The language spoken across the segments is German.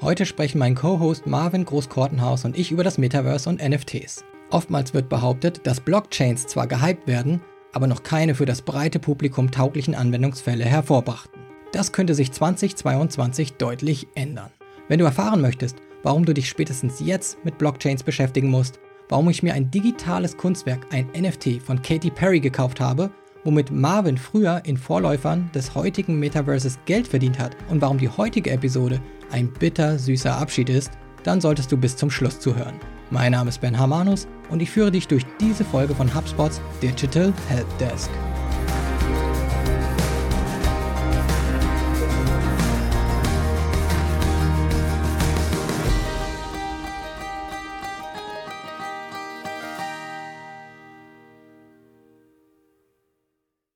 Heute sprechen mein Co-Host Marvin Großkortenhaus und ich über das Metaverse und NFTs. Oftmals wird behauptet, dass Blockchains zwar gehypt werden, aber noch keine für das breite Publikum tauglichen Anwendungsfälle hervorbrachten. Das könnte sich 2022 deutlich ändern. Wenn du erfahren möchtest, warum du dich spätestens jetzt mit Blockchains beschäftigen musst, warum ich mir ein digitales Kunstwerk, ein NFT von Katy Perry gekauft habe, womit Marvin früher in Vorläufern des heutigen Metaverses Geld verdient hat und warum die heutige Episode ein bitter süßer Abschied ist, dann solltest du bis zum Schluss zuhören. Mein Name ist Ben Hamanus und ich führe dich durch diese Folge von HubSpots Digital Help Desk.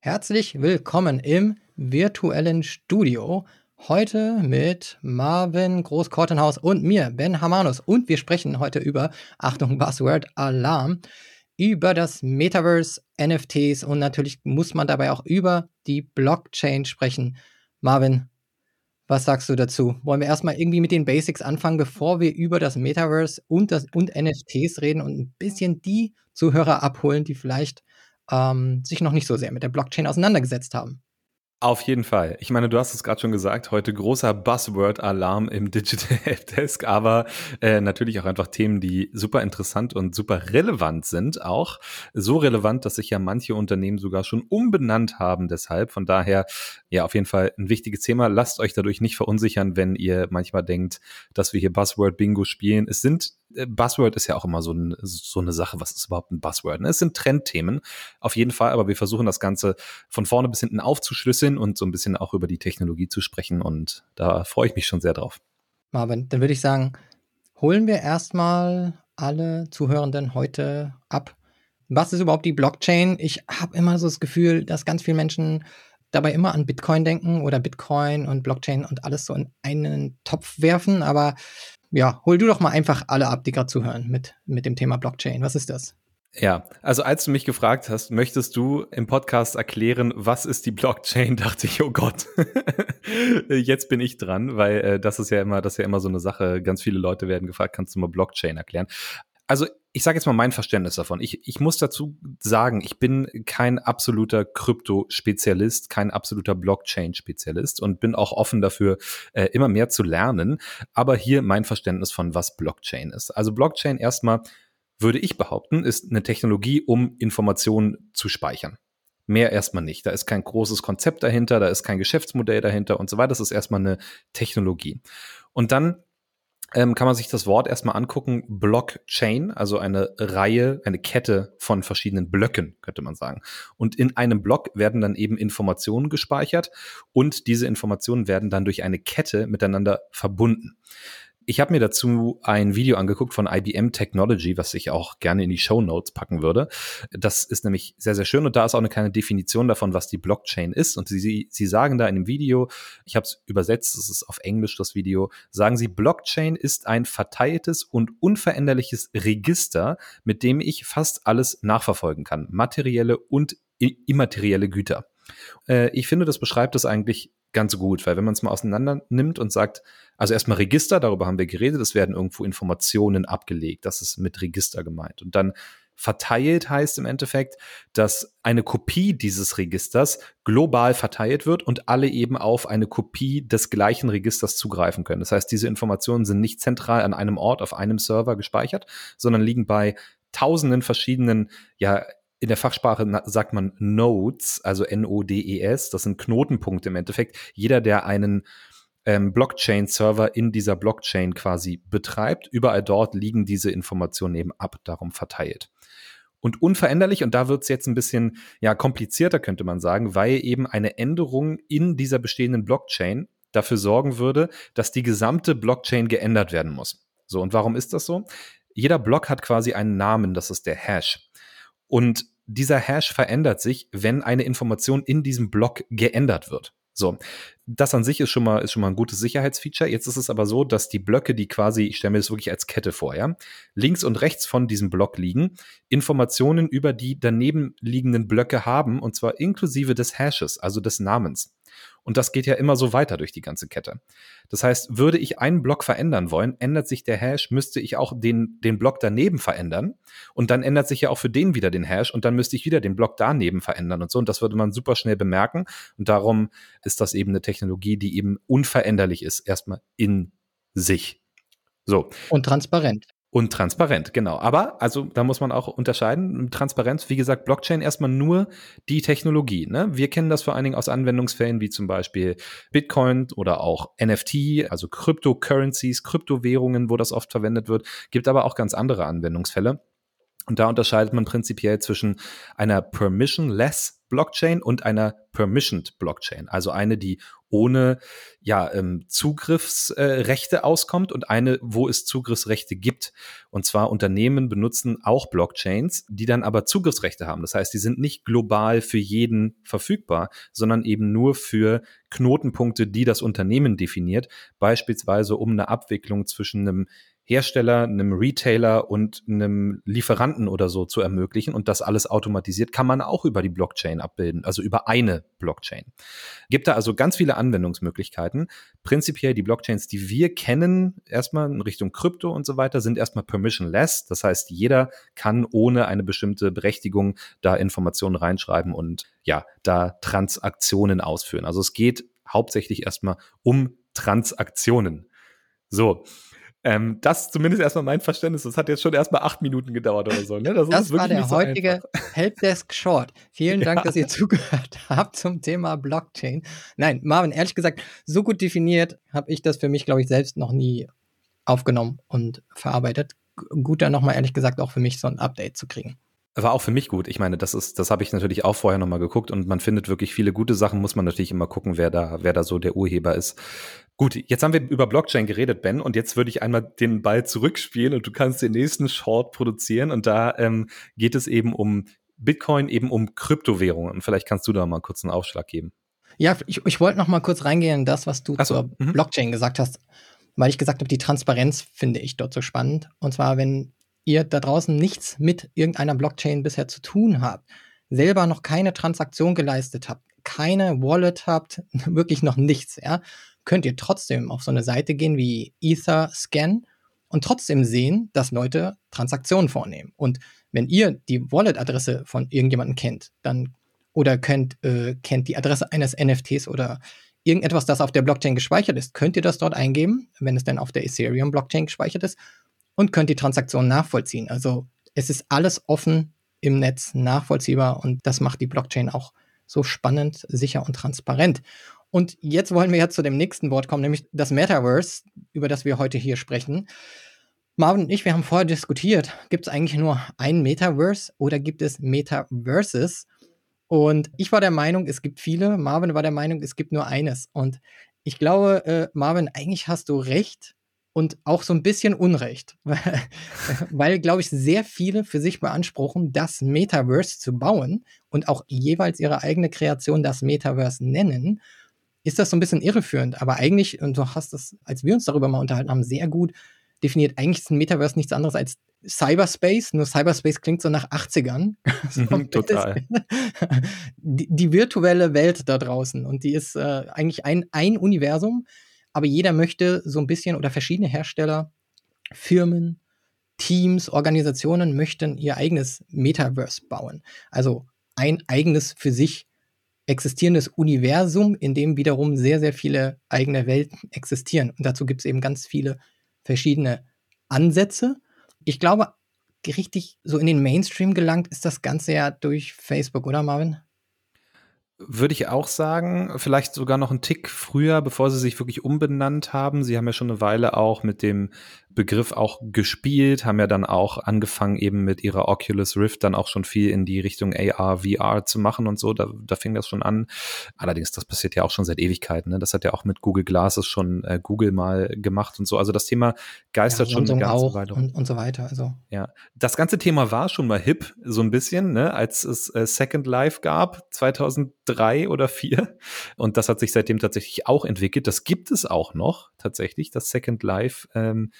Herzlich willkommen im virtuellen Studio. Heute mit Marvin Großkortenhaus und mir, Ben Hamanus. Und wir sprechen heute über, Achtung, Buzzword Alarm, über das Metaverse, NFTs und natürlich muss man dabei auch über die Blockchain sprechen. Marvin, was sagst du dazu? Wollen wir erstmal irgendwie mit den Basics anfangen, bevor wir über das Metaverse und, das, und NFTs reden und ein bisschen die Zuhörer abholen, die vielleicht ähm, sich noch nicht so sehr mit der Blockchain auseinandergesetzt haben. Auf jeden Fall. Ich meine, du hast es gerade schon gesagt, heute großer Buzzword-Alarm im Digital Helpdesk, aber äh, natürlich auch einfach Themen, die super interessant und super relevant sind auch. So relevant, dass sich ja manche Unternehmen sogar schon umbenannt haben deshalb. Von daher, ja, auf jeden Fall ein wichtiges Thema. Lasst euch dadurch nicht verunsichern, wenn ihr manchmal denkt, dass wir hier Buzzword-Bingo spielen. Es sind Buzzword ist ja auch immer so, ein, so eine Sache, was ist überhaupt ein Buzzword? Ne? Es sind Trendthemen, auf jeden Fall, aber wir versuchen das Ganze von vorne bis hinten aufzuschlüsseln und so ein bisschen auch über die Technologie zu sprechen und da freue ich mich schon sehr drauf. Marvin, dann würde ich sagen, holen wir erstmal alle Zuhörenden heute ab. Was ist überhaupt die Blockchain? Ich habe immer so das Gefühl, dass ganz viele Menschen dabei immer an Bitcoin denken oder Bitcoin und Blockchain und alles so in einen Topf werfen, aber ja, hol du doch mal einfach alle ab, die gerade zuhören mit, mit dem Thema Blockchain. Was ist das? Ja, also als du mich gefragt hast, möchtest du im Podcast erklären, was ist die Blockchain, dachte ich, oh Gott, jetzt bin ich dran, weil äh, das ist ja immer, das ist ja immer so eine Sache. Ganz viele Leute werden gefragt, kannst du mal Blockchain erklären? Also ich sage jetzt mal mein Verständnis davon. Ich, ich muss dazu sagen, ich bin kein absoluter Krypto-Spezialist, kein absoluter Blockchain-Spezialist und bin auch offen dafür, äh, immer mehr zu lernen. Aber hier mein Verständnis von, was Blockchain ist. Also Blockchain erstmal, würde ich behaupten, ist eine Technologie, um Informationen zu speichern. Mehr erstmal nicht. Da ist kein großes Konzept dahinter, da ist kein Geschäftsmodell dahinter und so weiter. Das ist erstmal eine Technologie. Und dann ähm, kann man sich das Wort erstmal angucken. Blockchain, also eine Reihe, eine Kette von verschiedenen Blöcken, könnte man sagen. Und in einem Block werden dann eben Informationen gespeichert und diese Informationen werden dann durch eine Kette miteinander verbunden. Ich habe mir dazu ein Video angeguckt von IBM Technology, was ich auch gerne in die Show Notes packen würde. Das ist nämlich sehr, sehr schön und da ist auch eine kleine Definition davon, was die Blockchain ist. Und sie, sie sagen da in dem Video, ich habe es übersetzt, es ist auf Englisch das Video, sagen sie, Blockchain ist ein verteiltes und unveränderliches Register, mit dem ich fast alles nachverfolgen kann. Materielle und immaterielle Güter. Äh, ich finde, das beschreibt es eigentlich ganz gut, weil wenn man es mal auseinander nimmt und sagt, also erstmal Register, darüber haben wir geredet, es werden irgendwo Informationen abgelegt, das ist mit Register gemeint. Und dann verteilt heißt im Endeffekt, dass eine Kopie dieses Registers global verteilt wird und alle eben auf eine Kopie des gleichen Registers zugreifen können. Das heißt, diese Informationen sind nicht zentral an einem Ort auf einem Server gespeichert, sondern liegen bei tausenden verschiedenen ja, in der Fachsprache sagt man Nodes, also N-O-D-E-S, das sind Knotenpunkte im Endeffekt. Jeder, der einen ähm, Blockchain-Server in dieser Blockchain quasi betreibt, überall dort liegen diese Informationen eben ab, darum verteilt. Und unveränderlich, und da wird es jetzt ein bisschen ja, komplizierter, könnte man sagen, weil eben eine Änderung in dieser bestehenden Blockchain dafür sorgen würde, dass die gesamte Blockchain geändert werden muss. So, und warum ist das so? Jeder Block hat quasi einen Namen, das ist der Hash. Und dieser Hash verändert sich, wenn eine Information in diesem Block geändert wird. So, das an sich ist schon mal, ist schon mal ein gutes Sicherheitsfeature. Jetzt ist es aber so, dass die Blöcke, die quasi, ich stelle mir das wirklich als Kette vor, ja, links und rechts von diesem Block liegen, Informationen über die daneben liegenden Blöcke haben, und zwar inklusive des Hashes, also des Namens. Und das geht ja immer so weiter durch die ganze Kette. Das heißt, würde ich einen Block verändern wollen, ändert sich der Hash, müsste ich auch den, den Block daneben verändern. Und dann ändert sich ja auch für den wieder den Hash und dann müsste ich wieder den Block daneben verändern und so. Und das würde man super schnell bemerken. Und darum ist das eben eine Technologie, die eben unveränderlich ist, erstmal in sich. So. Und transparent. Und transparent, genau. Aber, also da muss man auch unterscheiden. Transparenz, wie gesagt, Blockchain erstmal nur die Technologie. Ne? Wir kennen das vor allen Dingen aus Anwendungsfällen wie zum Beispiel Bitcoin oder auch NFT, also Cryptocurrencies, Kryptowährungen, wo das oft verwendet wird. Gibt aber auch ganz andere Anwendungsfälle. Und da unterscheidet man prinzipiell zwischen einer permissionless Blockchain und einer permissioned Blockchain, also eine, die ohne ja, ähm, Zugriffsrechte äh, auskommt und eine, wo es Zugriffsrechte gibt. Und zwar Unternehmen benutzen auch Blockchains, die dann aber Zugriffsrechte haben. Das heißt, die sind nicht global für jeden verfügbar, sondern eben nur für Knotenpunkte, die das Unternehmen definiert, beispielsweise um eine Abwicklung zwischen einem Hersteller, einem Retailer und einem Lieferanten oder so zu ermöglichen und das alles automatisiert, kann man auch über die Blockchain abbilden, also über eine Blockchain. Gibt da also ganz viele Anwendungsmöglichkeiten. Prinzipiell die Blockchains, die wir kennen, erstmal in Richtung Krypto und so weiter, sind erstmal permissionless. Das heißt, jeder kann ohne eine bestimmte Berechtigung da Informationen reinschreiben und ja, da Transaktionen ausführen. Also es geht hauptsächlich erstmal um Transaktionen. So, ähm, das ist zumindest erstmal mein Verständnis. Das hat jetzt schon erstmal acht Minuten gedauert oder so. Ne? Das, das war der so heutige einfach. Helpdesk Short. Vielen Dank, ja. dass ihr zugehört habt zum Thema Blockchain. Nein, Marvin, ehrlich gesagt, so gut definiert habe ich das für mich, glaube ich, selbst noch nie aufgenommen und verarbeitet. Gut, dann nochmal ehrlich gesagt auch für mich so ein Update zu kriegen. War auch für mich gut. Ich meine, das ist, das habe ich natürlich auch vorher nochmal geguckt und man findet wirklich viele gute Sachen, muss man natürlich immer gucken, wer da, wer da so der Urheber ist. Gut, jetzt haben wir über Blockchain geredet, Ben, und jetzt würde ich einmal den Ball zurückspielen und du kannst den nächsten Short produzieren und da ähm, geht es eben um Bitcoin, eben um Kryptowährungen. Und vielleicht kannst du da mal kurz einen Aufschlag geben. Ja, ich, ich wollte noch mal kurz reingehen in das, was du so, zur mhm. Blockchain gesagt hast, weil ich gesagt habe, die Transparenz finde ich dort so spannend. Und zwar, wenn ihr da draußen nichts mit irgendeiner Blockchain bisher zu tun habt, selber noch keine Transaktion geleistet habt, keine Wallet habt, wirklich noch nichts, ja, könnt ihr trotzdem auf so eine Seite gehen wie Etherscan und trotzdem sehen, dass Leute Transaktionen vornehmen. Und wenn ihr die Wallet-Adresse von irgendjemandem kennt, dann oder könnt, äh, kennt die Adresse eines NFTs oder irgendetwas, das auf der Blockchain gespeichert ist, könnt ihr das dort eingeben, wenn es denn auf der Ethereum-Blockchain gespeichert ist und könnt die Transaktion nachvollziehen. Also es ist alles offen im Netz nachvollziehbar und das macht die Blockchain auch so spannend, sicher und transparent. Und jetzt wollen wir ja zu dem nächsten Wort kommen, nämlich das Metaverse, über das wir heute hier sprechen. Marvin und ich, wir haben vorher diskutiert, gibt es eigentlich nur ein Metaverse oder gibt es Metaverses? Und ich war der Meinung, es gibt viele. Marvin war der Meinung, es gibt nur eines. Und ich glaube, äh, Marvin, eigentlich hast du recht und auch so ein bisschen Unrecht, weil, weil glaube ich, sehr viele für sich beanspruchen, das Metaverse zu bauen und auch jeweils ihre eigene Kreation das Metaverse nennen, ist das so ein bisschen irreführend. Aber eigentlich, und du hast das, als wir uns darüber mal unterhalten haben, sehr gut definiert. Eigentlich ist ein Metaverse nichts anderes als Cyberspace, nur Cyberspace klingt so nach 80ern. Mhm, total. Die, die, virtuelle Welt da draußen und die ist äh, eigentlich ein, ein Universum, aber jeder möchte so ein bisschen oder verschiedene Hersteller, Firmen, Teams, Organisationen möchten ihr eigenes Metaverse bauen. Also ein eigenes für sich existierendes Universum, in dem wiederum sehr, sehr viele eigene Welten existieren. Und dazu gibt es eben ganz viele verschiedene Ansätze. Ich glaube, richtig so in den Mainstream gelangt ist das Ganze ja durch Facebook, oder Marvin? Würde ich auch sagen, vielleicht sogar noch einen Tick früher, bevor sie sich wirklich umbenannt haben. Sie haben ja schon eine Weile auch mit dem Begriff auch gespielt, haben ja dann auch angefangen, eben mit ihrer Oculus Rift dann auch schon viel in die Richtung AR, VR zu machen und so. Da, da fing das schon an. Allerdings, das passiert ja auch schon seit Ewigkeiten. Ne? Das hat ja auch mit Google Glasses schon äh, Google mal gemacht und so. Also das Thema geistert ja, schon eine ganze auch Weile. Und, und so weiter. Also. Ja, das ganze Thema war schon mal hip, so ein bisschen, ne? als es äh, Second Life gab, 2003 oder 2004. Und das hat sich seitdem tatsächlich auch entwickelt. Das gibt es auch noch, tatsächlich, das Second Life. Ähm,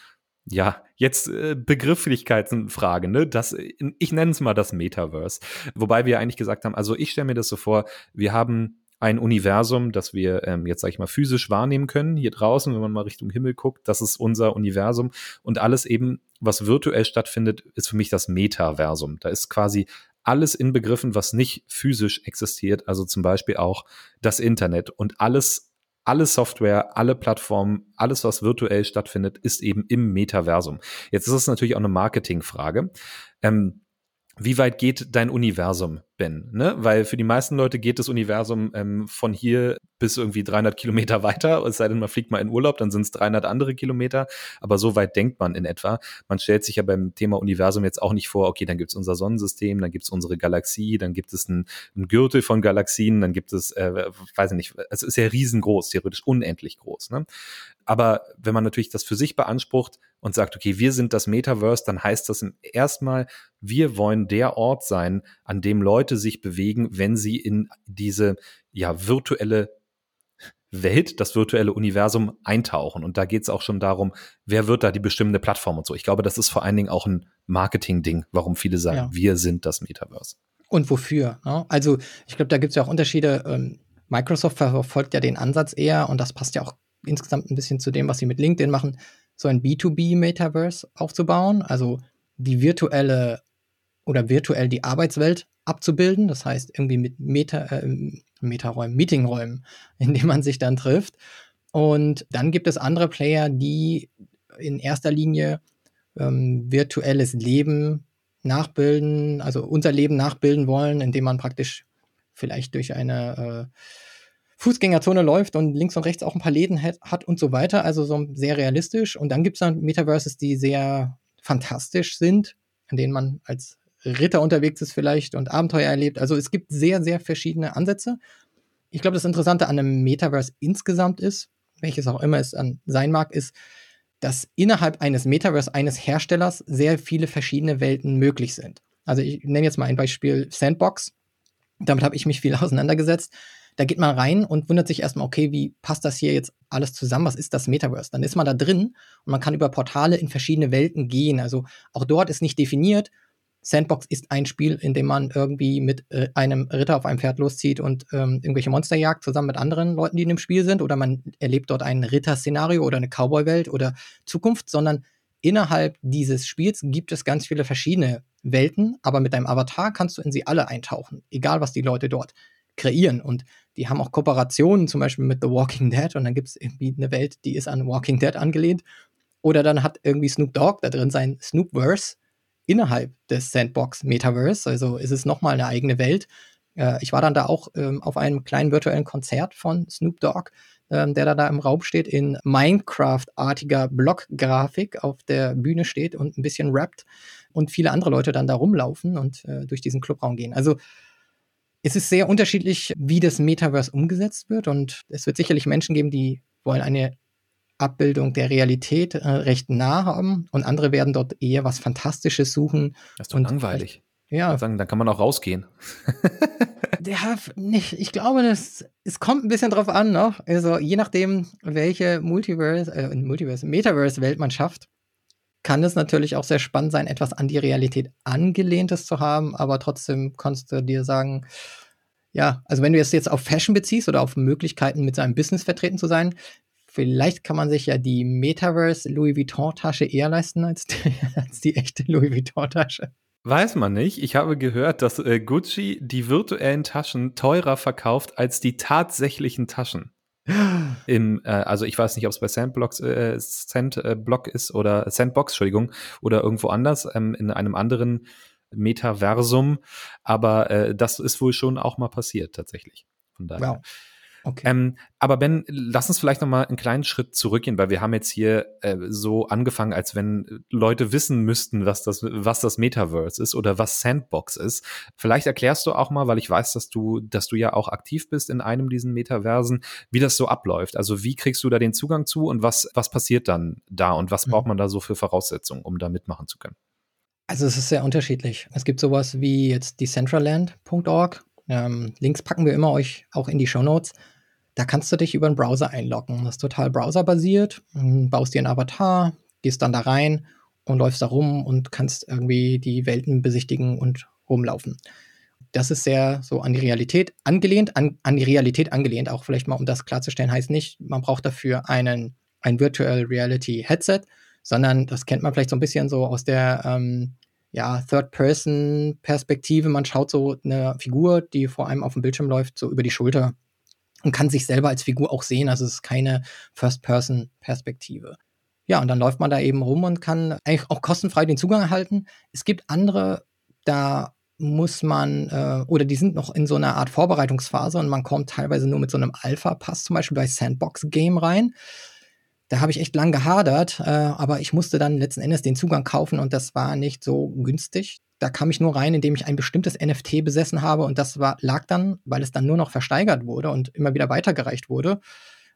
ja, jetzt äh, Begrifflichkeitenfrage, ne? Das, ich nenne es mal das Metaverse. Wobei wir eigentlich gesagt haben, also ich stelle mir das so vor, wir haben ein Universum, das wir ähm, jetzt, sag ich mal, physisch wahrnehmen können, hier draußen, wenn man mal Richtung Himmel guckt, das ist unser Universum und alles eben, was virtuell stattfindet, ist für mich das Metaversum. Da ist quasi alles inbegriffen, was nicht physisch existiert, also zum Beispiel auch das Internet und alles alle Software, alle Plattformen, alles, was virtuell stattfindet, ist eben im Metaversum. Jetzt ist es natürlich auch eine Marketingfrage. Ähm, wie weit geht dein Universum, Ben? Ne? Weil für die meisten Leute geht das Universum ähm, von hier bis irgendwie 300 Kilometer weiter. Es sei denn, man fliegt mal in Urlaub, dann sind es 300 andere Kilometer. Aber so weit denkt man in etwa. Man stellt sich ja beim Thema Universum jetzt auch nicht vor, okay, dann gibt es unser Sonnensystem, dann gibt es unsere Galaxie, dann gibt es einen, einen, Gürtel von Galaxien, dann gibt es, äh, weiß ich nicht, es ist ja riesengroß, theoretisch unendlich groß. Ne? Aber wenn man natürlich das für sich beansprucht und sagt, okay, wir sind das Metaverse, dann heißt das erstmal, wir wollen der Ort sein, an dem Leute sich bewegen, wenn sie in diese ja virtuelle Welt, das virtuelle Universum eintauchen. Und da geht es auch schon darum, wer wird da die bestimmende Plattform und so. Ich glaube, das ist vor allen Dingen auch ein Marketing-Ding, warum viele sagen, ja. wir sind das Metaverse. Und wofür? Ne? Also ich glaube, da gibt es ja auch Unterschiede. Ähm, Microsoft verfolgt ja den Ansatz eher und das passt ja auch insgesamt ein bisschen zu dem, was sie mit LinkedIn machen, so ein B2B-Metaverse aufzubauen, also die virtuelle oder virtuell die Arbeitswelt abzubilden, das heißt irgendwie mit Meta, äh, Metaräumen, Meetingräumen, in denen man sich dann trifft. Und dann gibt es andere Player, die in erster Linie ähm, virtuelles Leben nachbilden, also unser Leben nachbilden wollen, indem man praktisch vielleicht durch eine äh, Fußgängerzone läuft und links und rechts auch ein paar Läden hat, und so weiter. Also so sehr realistisch. Und dann gibt es dann Metaverses, die sehr fantastisch sind, in denen man als Ritter unterwegs ist vielleicht und Abenteuer erlebt. Also es gibt sehr, sehr verschiedene Ansätze. Ich glaube, das Interessante an einem Metaverse insgesamt ist, welches auch immer es an sein mag, ist, dass innerhalb eines Metaverse eines Herstellers sehr viele verschiedene Welten möglich sind. Also ich nenne jetzt mal ein Beispiel Sandbox. Damit habe ich mich viel auseinandergesetzt. Da geht man rein und wundert sich erstmal, okay, wie passt das hier jetzt alles zusammen? Was ist das Metaverse? Dann ist man da drin und man kann über Portale in verschiedene Welten gehen. Also auch dort ist nicht definiert. Sandbox ist ein Spiel, in dem man irgendwie mit äh, einem Ritter auf einem Pferd loszieht und ähm, irgendwelche Monster jagt, zusammen mit anderen Leuten, die in dem Spiel sind. Oder man erlebt dort ein Ritter-Szenario oder eine Cowboy-Welt oder Zukunft, sondern innerhalb dieses Spiels gibt es ganz viele verschiedene Welten, aber mit deinem Avatar kannst du in sie alle eintauchen, egal was die Leute dort kreieren. Und die haben auch Kooperationen, zum Beispiel mit The Walking Dead. Und dann gibt es irgendwie eine Welt, die ist an Walking Dead angelehnt. Oder dann hat irgendwie Snoop Dogg da drin sein Snoopverse innerhalb des Sandbox Metaverse. Also ist es nochmal eine eigene Welt. Äh, ich war dann da auch ähm, auf einem kleinen virtuellen Konzert von Snoop Dogg, ähm, der da, da im Raum steht, in Minecraft-artiger Blockgrafik auf der Bühne steht und ein bisschen rappt und viele andere Leute dann da rumlaufen und äh, durch diesen Clubraum gehen. Also es ist sehr unterschiedlich, wie das Metaverse umgesetzt wird und es wird sicherlich Menschen geben, die wollen eine Abbildung der Realität äh, recht nah haben und andere werden dort eher was Fantastisches suchen. Das ist doch langweilig. Ja. Sagen, dann kann man auch rausgehen. ja, nicht, ich glaube, das, es kommt ein bisschen drauf an, ne? Also je nachdem, welche Multiverse, äh, Multiverse, Metaverse-Welt man schafft, kann es natürlich auch sehr spannend sein, etwas an die Realität angelehntes zu haben, aber trotzdem kannst du dir sagen, ja, also wenn du es jetzt auf Fashion beziehst oder auf Möglichkeiten mit seinem Business vertreten zu sein, vielleicht kann man sich ja die Metaverse Louis Vuitton Tasche eher leisten als die, als die echte Louis Vuitton Tasche. Weiß man nicht. Ich habe gehört, dass äh, Gucci die virtuellen Taschen teurer verkauft als die tatsächlichen Taschen. Im, äh, also ich weiß nicht, ob es bei Sandblocks, äh, Sandblock ist oder Sandbox, Entschuldigung, oder irgendwo anders, ähm, in einem anderen Metaversum, aber äh, das ist wohl schon auch mal passiert tatsächlich. Von daher. Wow. Okay. Ähm, aber Ben, lass uns vielleicht noch mal einen kleinen Schritt zurückgehen, weil wir haben jetzt hier äh, so angefangen, als wenn Leute wissen müssten, was das, was das Metaverse ist oder was Sandbox ist. Vielleicht erklärst du auch mal, weil ich weiß, dass du, dass du ja auch aktiv bist in einem diesen Metaversen, wie das so abläuft. Also wie kriegst du da den Zugang zu und was, was passiert dann da und was mhm. braucht man da so für Voraussetzungen, um da mitmachen zu können? Also es ist sehr unterschiedlich. Es gibt sowas wie jetzt decentraland.org. Ähm, Links packen wir immer euch auch in die Show Notes. Da kannst du dich über einen Browser einloggen. Das ist total browserbasiert. Ähm, baust dir einen Avatar, gehst dann da rein und läufst da rum und kannst irgendwie die Welten besichtigen und rumlaufen. das ist sehr so an die Realität angelehnt, an, an die Realität angelehnt, auch vielleicht mal, um das klarzustellen, heißt nicht, man braucht dafür einen, ein Virtual Reality Headset, sondern das kennt man vielleicht so ein bisschen so aus der ähm, ja, Third-Person-Perspektive. Man schaut so eine Figur, die vor einem auf dem Bildschirm läuft, so über die Schulter und kann sich selber als Figur auch sehen. Also es ist keine First-Person-Perspektive. Ja, und dann läuft man da eben rum und kann eigentlich auch kostenfrei den Zugang erhalten. Es gibt andere, da muss man, äh, oder die sind noch in so einer Art Vorbereitungsphase und man kommt teilweise nur mit so einem Alpha-Pass zum Beispiel bei Sandbox Game rein. Da habe ich echt lang gehadert, äh, aber ich musste dann letzten Endes den Zugang kaufen und das war nicht so günstig. Da kam ich nur rein, indem ich ein bestimmtes NFT besessen habe und das war, lag dann, weil es dann nur noch versteigert wurde und immer wieder weitergereicht wurde,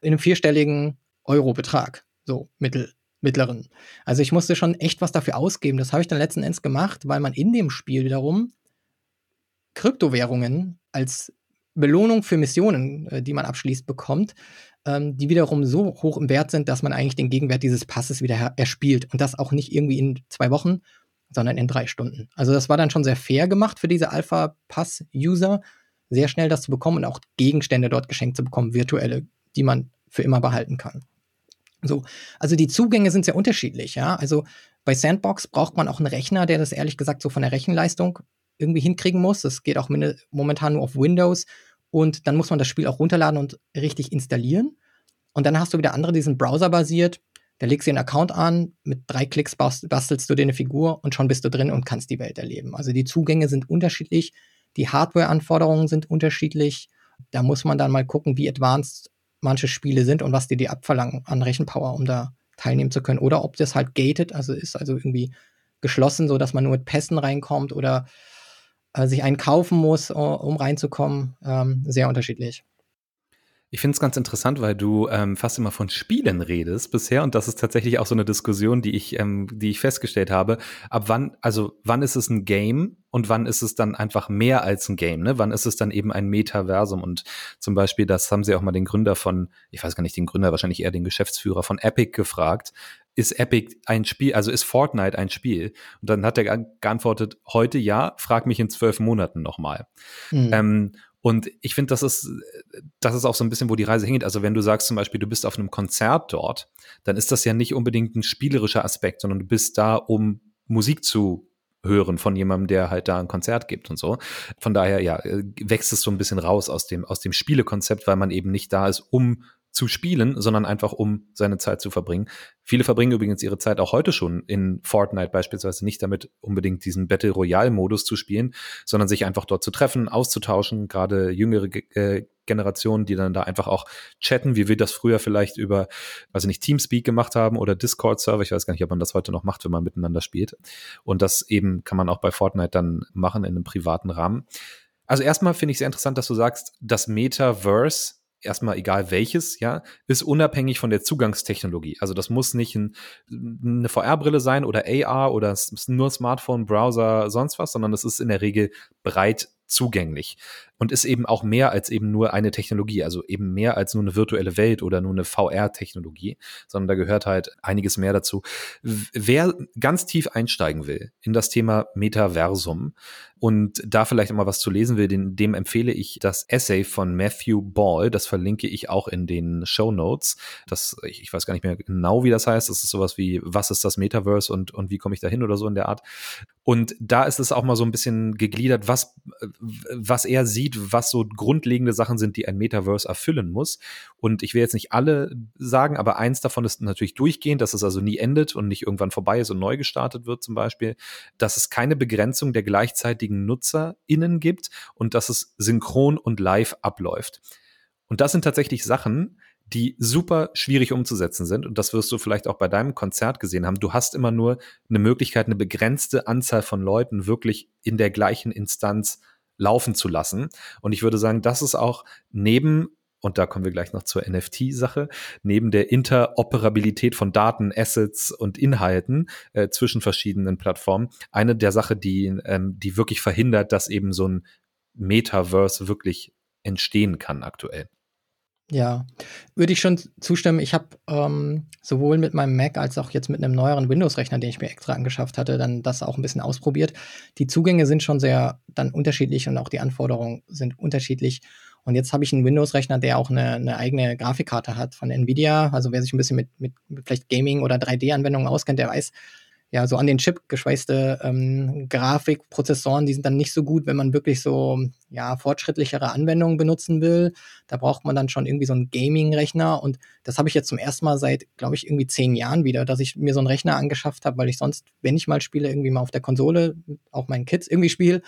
in einem vierstelligen Euro-Betrag. So mittel, mittleren. Also ich musste schon echt was dafür ausgeben. Das habe ich dann letzten Endes gemacht, weil man in dem Spiel wiederum Kryptowährungen als Belohnung für Missionen, äh, die man abschließt, bekommt, ähm, die wiederum so hoch im Wert sind, dass man eigentlich den Gegenwert dieses Passes wieder erspielt. Und das auch nicht irgendwie in zwei Wochen, sondern in drei Stunden. Also das war dann schon sehr fair gemacht für diese Alpha-Pass-User, sehr schnell das zu bekommen und auch Gegenstände dort geschenkt zu bekommen, virtuelle, die man für immer behalten kann. So, also die Zugänge sind sehr unterschiedlich, ja. Also bei Sandbox braucht man auch einen Rechner, der das ehrlich gesagt so von der Rechenleistung irgendwie hinkriegen muss. Das geht auch momentan nur auf Windows und dann muss man das Spiel auch runterladen und richtig installieren. Und dann hast du wieder andere, die sind browserbasiert. Da legst du den Account an, mit drei Klicks bastelst du dir eine Figur und schon bist du drin und kannst die Welt erleben. Also die Zugänge sind unterschiedlich, die Hardware-Anforderungen sind unterschiedlich. Da muss man dann mal gucken, wie advanced manche Spiele sind und was die dir abverlangen an Rechenpower, um da teilnehmen zu können. Oder ob das halt gated, also ist also irgendwie geschlossen, so dass man nur mit Pässen reinkommt oder äh, sich einen kaufen muss, um reinzukommen. Ähm, sehr unterschiedlich. Ich finde es ganz interessant, weil du ähm, fast immer von Spielen redest bisher und das ist tatsächlich auch so eine Diskussion, die ich, ähm, die ich festgestellt habe. Ab wann, also wann ist es ein Game und wann ist es dann einfach mehr als ein Game? Ne? Wann ist es dann eben ein Metaversum? Und zum Beispiel, das haben sie auch mal den Gründer von, ich weiß gar nicht, den Gründer, wahrscheinlich eher den Geschäftsführer von Epic gefragt. Ist Epic ein Spiel, also ist Fortnite ein Spiel? Und dann hat er geantwortet, heute ja, frag mich in zwölf Monaten nochmal. Mhm. Ähm, und ich finde, das ist, das ist auch so ein bisschen, wo die Reise hingeht. Also wenn du sagst zum Beispiel, du bist auf einem Konzert dort, dann ist das ja nicht unbedingt ein spielerischer Aspekt, sondern du bist da, um Musik zu hören von jemandem, der halt da ein Konzert gibt und so. Von daher, ja, wächst es so ein bisschen raus aus dem, aus dem Spielekonzept, weil man eben nicht da ist, um zu spielen, sondern einfach um seine Zeit zu verbringen. Viele verbringen übrigens ihre Zeit auch heute schon in Fortnite beispielsweise nicht damit unbedingt diesen Battle Royale Modus zu spielen, sondern sich einfach dort zu treffen, auszutauschen, gerade jüngere äh, Generationen, die dann da einfach auch chatten, wie wir das früher vielleicht über, also nicht Teamspeak gemacht haben oder Discord-Server. Ich weiß gar nicht, ob man das heute noch macht, wenn man miteinander spielt. Und das eben kann man auch bei Fortnite dann machen in einem privaten Rahmen. Also erstmal finde ich sehr interessant, dass du sagst, das Metaverse erstmal egal welches, ja, ist unabhängig von der Zugangstechnologie. Also das muss nicht ein, eine VR-Brille sein oder AR oder nur Smartphone, Browser, sonst was, sondern es ist in der Regel breit zugänglich und ist eben auch mehr als eben nur eine Technologie, also eben mehr als nur eine virtuelle Welt oder nur eine VR-Technologie, sondern da gehört halt einiges mehr dazu. Wer ganz tief einsteigen will in das Thema Metaversum und da vielleicht immer was zu lesen will, den, dem empfehle ich das Essay von Matthew Ball, das verlinke ich auch in den Show Notes. Das, ich, ich weiß gar nicht mehr genau, wie das heißt. Das ist sowas wie, was ist das Metaverse und, und wie komme ich da hin oder so in der Art. Und da ist es auch mal so ein bisschen gegliedert, was, was er sieht, was so grundlegende Sachen sind, die ein Metaverse erfüllen muss. Und ich will jetzt nicht alle sagen, aber eins davon ist natürlich durchgehend, dass es also nie endet und nicht irgendwann vorbei ist und neu gestartet wird zum Beispiel, dass es keine Begrenzung der gleichzeitigen NutzerInnen gibt und dass es synchron und live abläuft. Und das sind tatsächlich Sachen, die super schwierig umzusetzen sind. Und das wirst du vielleicht auch bei deinem Konzert gesehen haben. Du hast immer nur eine Möglichkeit, eine begrenzte Anzahl von Leuten wirklich in der gleichen Instanz laufen zu lassen. Und ich würde sagen, das ist auch neben und da kommen wir gleich noch zur NFT-Sache, neben der Interoperabilität von Daten, Assets und Inhalten äh, zwischen verschiedenen Plattformen, eine der Sachen, die, ähm, die wirklich verhindert, dass eben so ein Metaverse wirklich entstehen kann aktuell. Ja, würde ich schon zustimmen. Ich habe ähm, sowohl mit meinem Mac als auch jetzt mit einem neueren Windows-Rechner, den ich mir extra angeschafft hatte, dann das auch ein bisschen ausprobiert. Die Zugänge sind schon sehr dann unterschiedlich und auch die Anforderungen sind unterschiedlich. Und jetzt habe ich einen Windows-Rechner, der auch eine, eine, eigene Grafikkarte hat von Nvidia. Also wer sich ein bisschen mit, mit, mit vielleicht Gaming oder 3D-Anwendungen auskennt, der weiß, ja, so an den Chip geschweißte ähm, Grafikprozessoren, die sind dann nicht so gut, wenn man wirklich so, ja, fortschrittlichere Anwendungen benutzen will. Da braucht man dann schon irgendwie so einen Gaming-Rechner und das habe ich jetzt zum ersten Mal seit, glaube ich, irgendwie zehn Jahren wieder, dass ich mir so einen Rechner angeschafft habe, weil ich sonst, wenn ich mal spiele, irgendwie mal auf der Konsole, auch meinen Kids irgendwie spiele,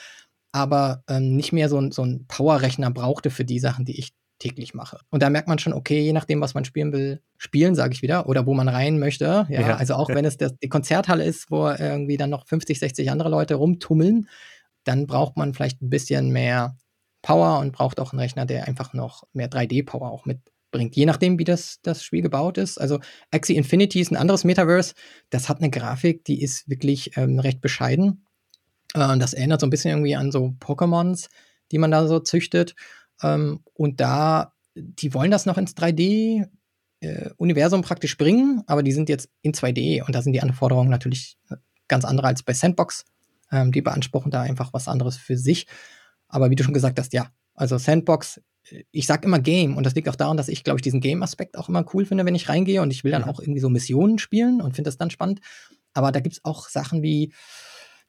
aber ähm, nicht mehr so, so einen Power-Rechner brauchte für die Sachen, die ich täglich mache. Und da merkt man schon, okay, je nachdem, was man spielen will, spielen, sage ich wieder, oder wo man rein möchte. Ja, ja. also auch wenn es das, die Konzerthalle ist, wo irgendwie dann noch 50, 60 andere Leute rumtummeln, dann braucht man vielleicht ein bisschen mehr Power und braucht auch einen Rechner, der einfach noch mehr 3D-Power auch mitbringt. Je nachdem, wie das, das Spiel gebaut ist. Also Axie Infinity ist ein anderes Metaverse. Das hat eine Grafik, die ist wirklich ähm, recht bescheiden. Äh, das erinnert so ein bisschen irgendwie an so Pokémons, die man da so züchtet. Ähm, und da, die wollen das noch ins 3D äh, Universum praktisch bringen, aber die sind jetzt in 2D und da sind die Anforderungen natürlich ganz andere als bei Sandbox. Ähm, die beanspruchen da einfach was anderes für sich. Aber wie du schon gesagt hast, ja, also Sandbox, ich sag immer Game und das liegt auch daran, dass ich, glaube ich, diesen Game-Aspekt auch immer cool finde, wenn ich reingehe und ich will dann mhm. auch irgendwie so Missionen spielen und finde das dann spannend. Aber da gibt es auch Sachen wie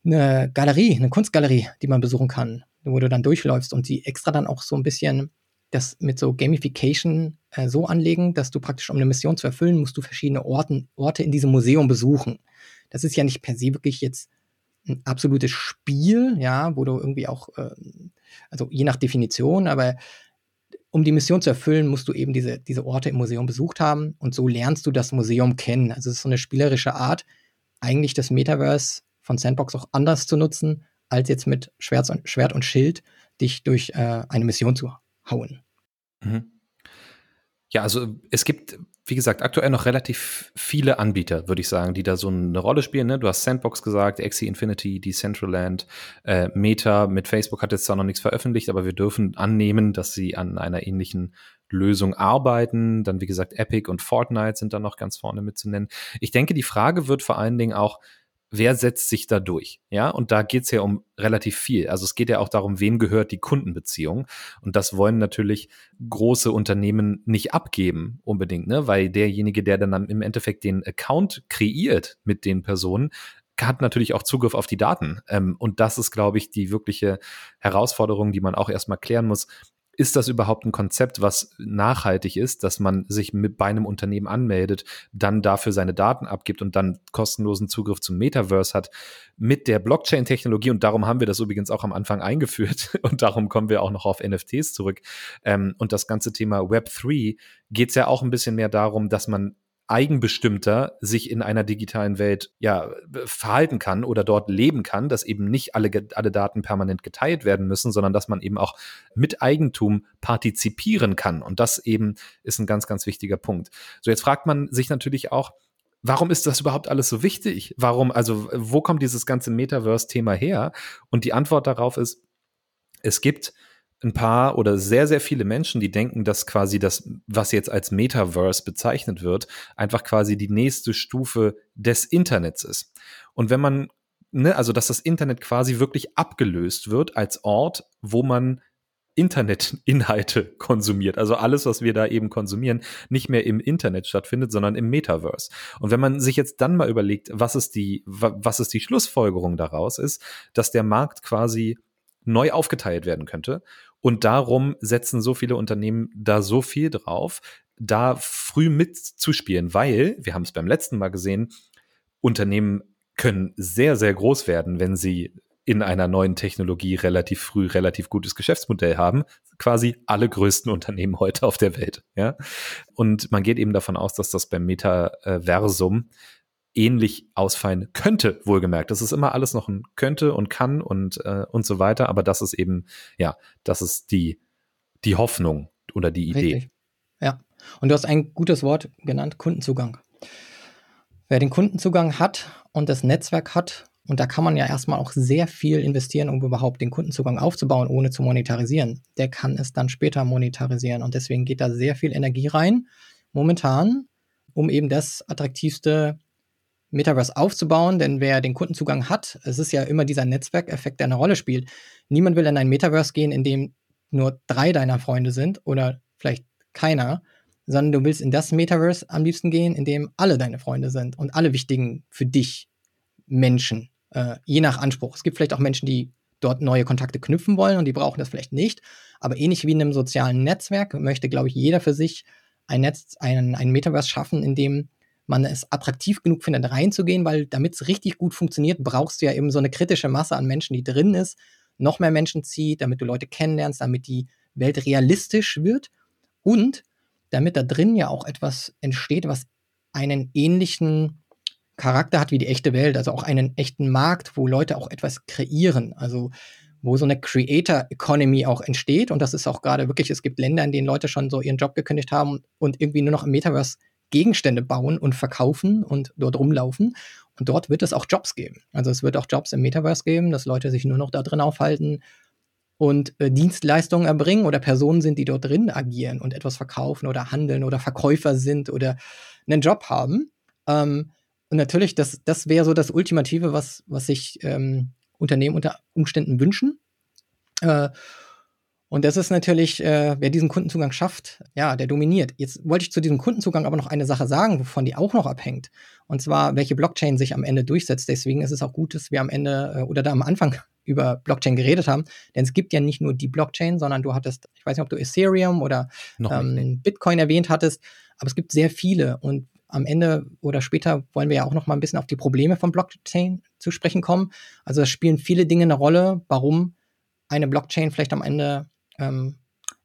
eine Galerie, eine Kunstgalerie, die man besuchen kann wo du dann durchläufst und die extra dann auch so ein bisschen das mit so Gamification äh, so anlegen, dass du praktisch, um eine Mission zu erfüllen, musst du verschiedene Orten, Orte in diesem Museum besuchen. Das ist ja nicht per se wirklich jetzt ein absolutes Spiel, ja, wo du irgendwie auch, äh, also je nach Definition, aber um die Mission zu erfüllen, musst du eben diese, diese Orte im Museum besucht haben und so lernst du das Museum kennen. Also es ist so eine spielerische Art, eigentlich das Metaverse von Sandbox auch anders zu nutzen, als jetzt mit Schwert und, Schwert und Schild dich durch äh, eine Mission zu hauen. Mhm. Ja, also es gibt, wie gesagt, aktuell noch relativ viele Anbieter, würde ich sagen, die da so eine Rolle spielen. Ne? Du hast Sandbox gesagt, Axie Infinity, Decentraland, äh, Meta. Mit Facebook hat jetzt zwar noch nichts veröffentlicht, aber wir dürfen annehmen, dass sie an einer ähnlichen Lösung arbeiten. Dann, wie gesagt, Epic und Fortnite sind da noch ganz vorne mitzunennen. Ich denke, die Frage wird vor allen Dingen auch, wer setzt sich da durch? Ja, und da geht's ja um relativ viel. Also es geht ja auch darum, wem gehört die Kundenbeziehung. Und das wollen natürlich große Unternehmen nicht abgeben unbedingt, ne? Weil derjenige, der dann im Endeffekt den Account kreiert mit den Personen, hat natürlich auch Zugriff auf die Daten. Ähm, und das ist, glaube ich, die wirkliche Herausforderung, die man auch erstmal klären muss ist das überhaupt ein Konzept, was nachhaltig ist, dass man sich mit bei einem Unternehmen anmeldet, dann dafür seine Daten abgibt und dann kostenlosen Zugriff zum Metaverse hat mit der Blockchain-Technologie und darum haben wir das übrigens auch am Anfang eingeführt und darum kommen wir auch noch auf NFTs zurück. Ähm, und das ganze Thema Web3 geht es ja auch ein bisschen mehr darum, dass man eigenbestimmter sich in einer digitalen Welt ja verhalten kann oder dort leben kann, dass eben nicht alle, alle Daten permanent geteilt werden müssen, sondern dass man eben auch mit Eigentum partizipieren kann. Und das eben ist ein ganz, ganz wichtiger Punkt. So, jetzt fragt man sich natürlich auch, warum ist das überhaupt alles so wichtig? Warum, also, wo kommt dieses ganze Metaverse-Thema her? Und die Antwort darauf ist, es gibt ein paar oder sehr, sehr viele Menschen, die denken, dass quasi das, was jetzt als Metaverse bezeichnet wird, einfach quasi die nächste Stufe des Internets ist. Und wenn man, ne, also dass das Internet quasi wirklich abgelöst wird als Ort, wo man Internetinhalte konsumiert. Also alles, was wir da eben konsumieren, nicht mehr im Internet stattfindet, sondern im Metaverse. Und wenn man sich jetzt dann mal überlegt, was ist die, was ist die Schlussfolgerung daraus ist, dass der Markt quasi neu aufgeteilt werden könnte und darum setzen so viele Unternehmen da so viel drauf, da früh mitzuspielen, weil, wir haben es beim letzten Mal gesehen, Unternehmen können sehr, sehr groß werden, wenn sie in einer neuen Technologie relativ früh relativ gutes Geschäftsmodell haben. Quasi alle größten Unternehmen heute auf der Welt. Ja? Und man geht eben davon aus, dass das beim Metaversum ähnlich ausfallen könnte, wohlgemerkt. Das ist immer alles noch ein könnte und kann und, äh, und so weiter, aber das ist eben, ja, das ist die, die Hoffnung oder die Idee. Richtig. Ja. Und du hast ein gutes Wort genannt, Kundenzugang. Wer den Kundenzugang hat und das Netzwerk hat Und da kann man ja erstmal auch sehr viel investieren, um überhaupt den Kundenzugang aufzubauen, ohne zu monetarisieren. Der kann es dann später monetarisieren. Und deswegen geht da sehr viel Energie rein, momentan, um eben das attraktivste Metaverse aufzubauen. Denn wer den Kundenzugang hat, es ist ja immer dieser Netzwerkeffekt, der eine Rolle spielt. Niemand will in ein Metaverse gehen, in dem nur drei deiner Freunde sind oder vielleicht keiner, sondern du willst in das Metaverse am liebsten gehen, in dem alle deine Freunde sind und alle wichtigen für dich Menschen äh, je nach Anspruch. Es gibt vielleicht auch Menschen, die dort neue Kontakte knüpfen wollen und die brauchen das vielleicht nicht. Aber ähnlich wie in einem sozialen Netzwerk möchte, glaube ich, jeder für sich ein Netz, ein, ein Metaverse schaffen, in dem man es attraktiv genug findet, reinzugehen, weil damit es richtig gut funktioniert, brauchst du ja eben so eine kritische Masse an Menschen, die drin ist, noch mehr Menschen zieht, damit du Leute kennenlernst, damit die Welt realistisch wird und damit da drin ja auch etwas entsteht, was einen ähnlichen Charakter hat wie die echte Welt, also auch einen echten Markt, wo Leute auch etwas kreieren, also wo so eine Creator Economy auch entsteht. Und das ist auch gerade wirklich, es gibt Länder, in denen Leute schon so ihren Job gekündigt haben und irgendwie nur noch im Metaverse Gegenstände bauen und verkaufen und dort rumlaufen. Und dort wird es auch Jobs geben. Also es wird auch Jobs im Metaverse geben, dass Leute sich nur noch da drin aufhalten und äh, Dienstleistungen erbringen oder Personen sind, die dort drin agieren und etwas verkaufen oder handeln oder Verkäufer sind oder einen Job haben. Ähm, und natürlich, das, das wäre so das Ultimative, was, was sich ähm, Unternehmen unter Umständen wünschen. Äh, und das ist natürlich, äh, wer diesen Kundenzugang schafft, ja, der dominiert. Jetzt wollte ich zu diesem Kundenzugang aber noch eine Sache sagen, wovon die auch noch abhängt. Und zwar, welche Blockchain sich am Ende durchsetzt. Deswegen ist es auch gut, dass wir am Ende äh, oder da am Anfang über Blockchain geredet haben. Denn es gibt ja nicht nur die Blockchain, sondern du hattest, ich weiß nicht, ob du Ethereum oder ähm, Bitcoin erwähnt hattest, aber es gibt sehr viele. Und am Ende oder später wollen wir ja auch noch mal ein bisschen auf die Probleme von Blockchain zu sprechen kommen. Also es spielen viele Dinge eine Rolle, warum eine Blockchain vielleicht am Ende ähm,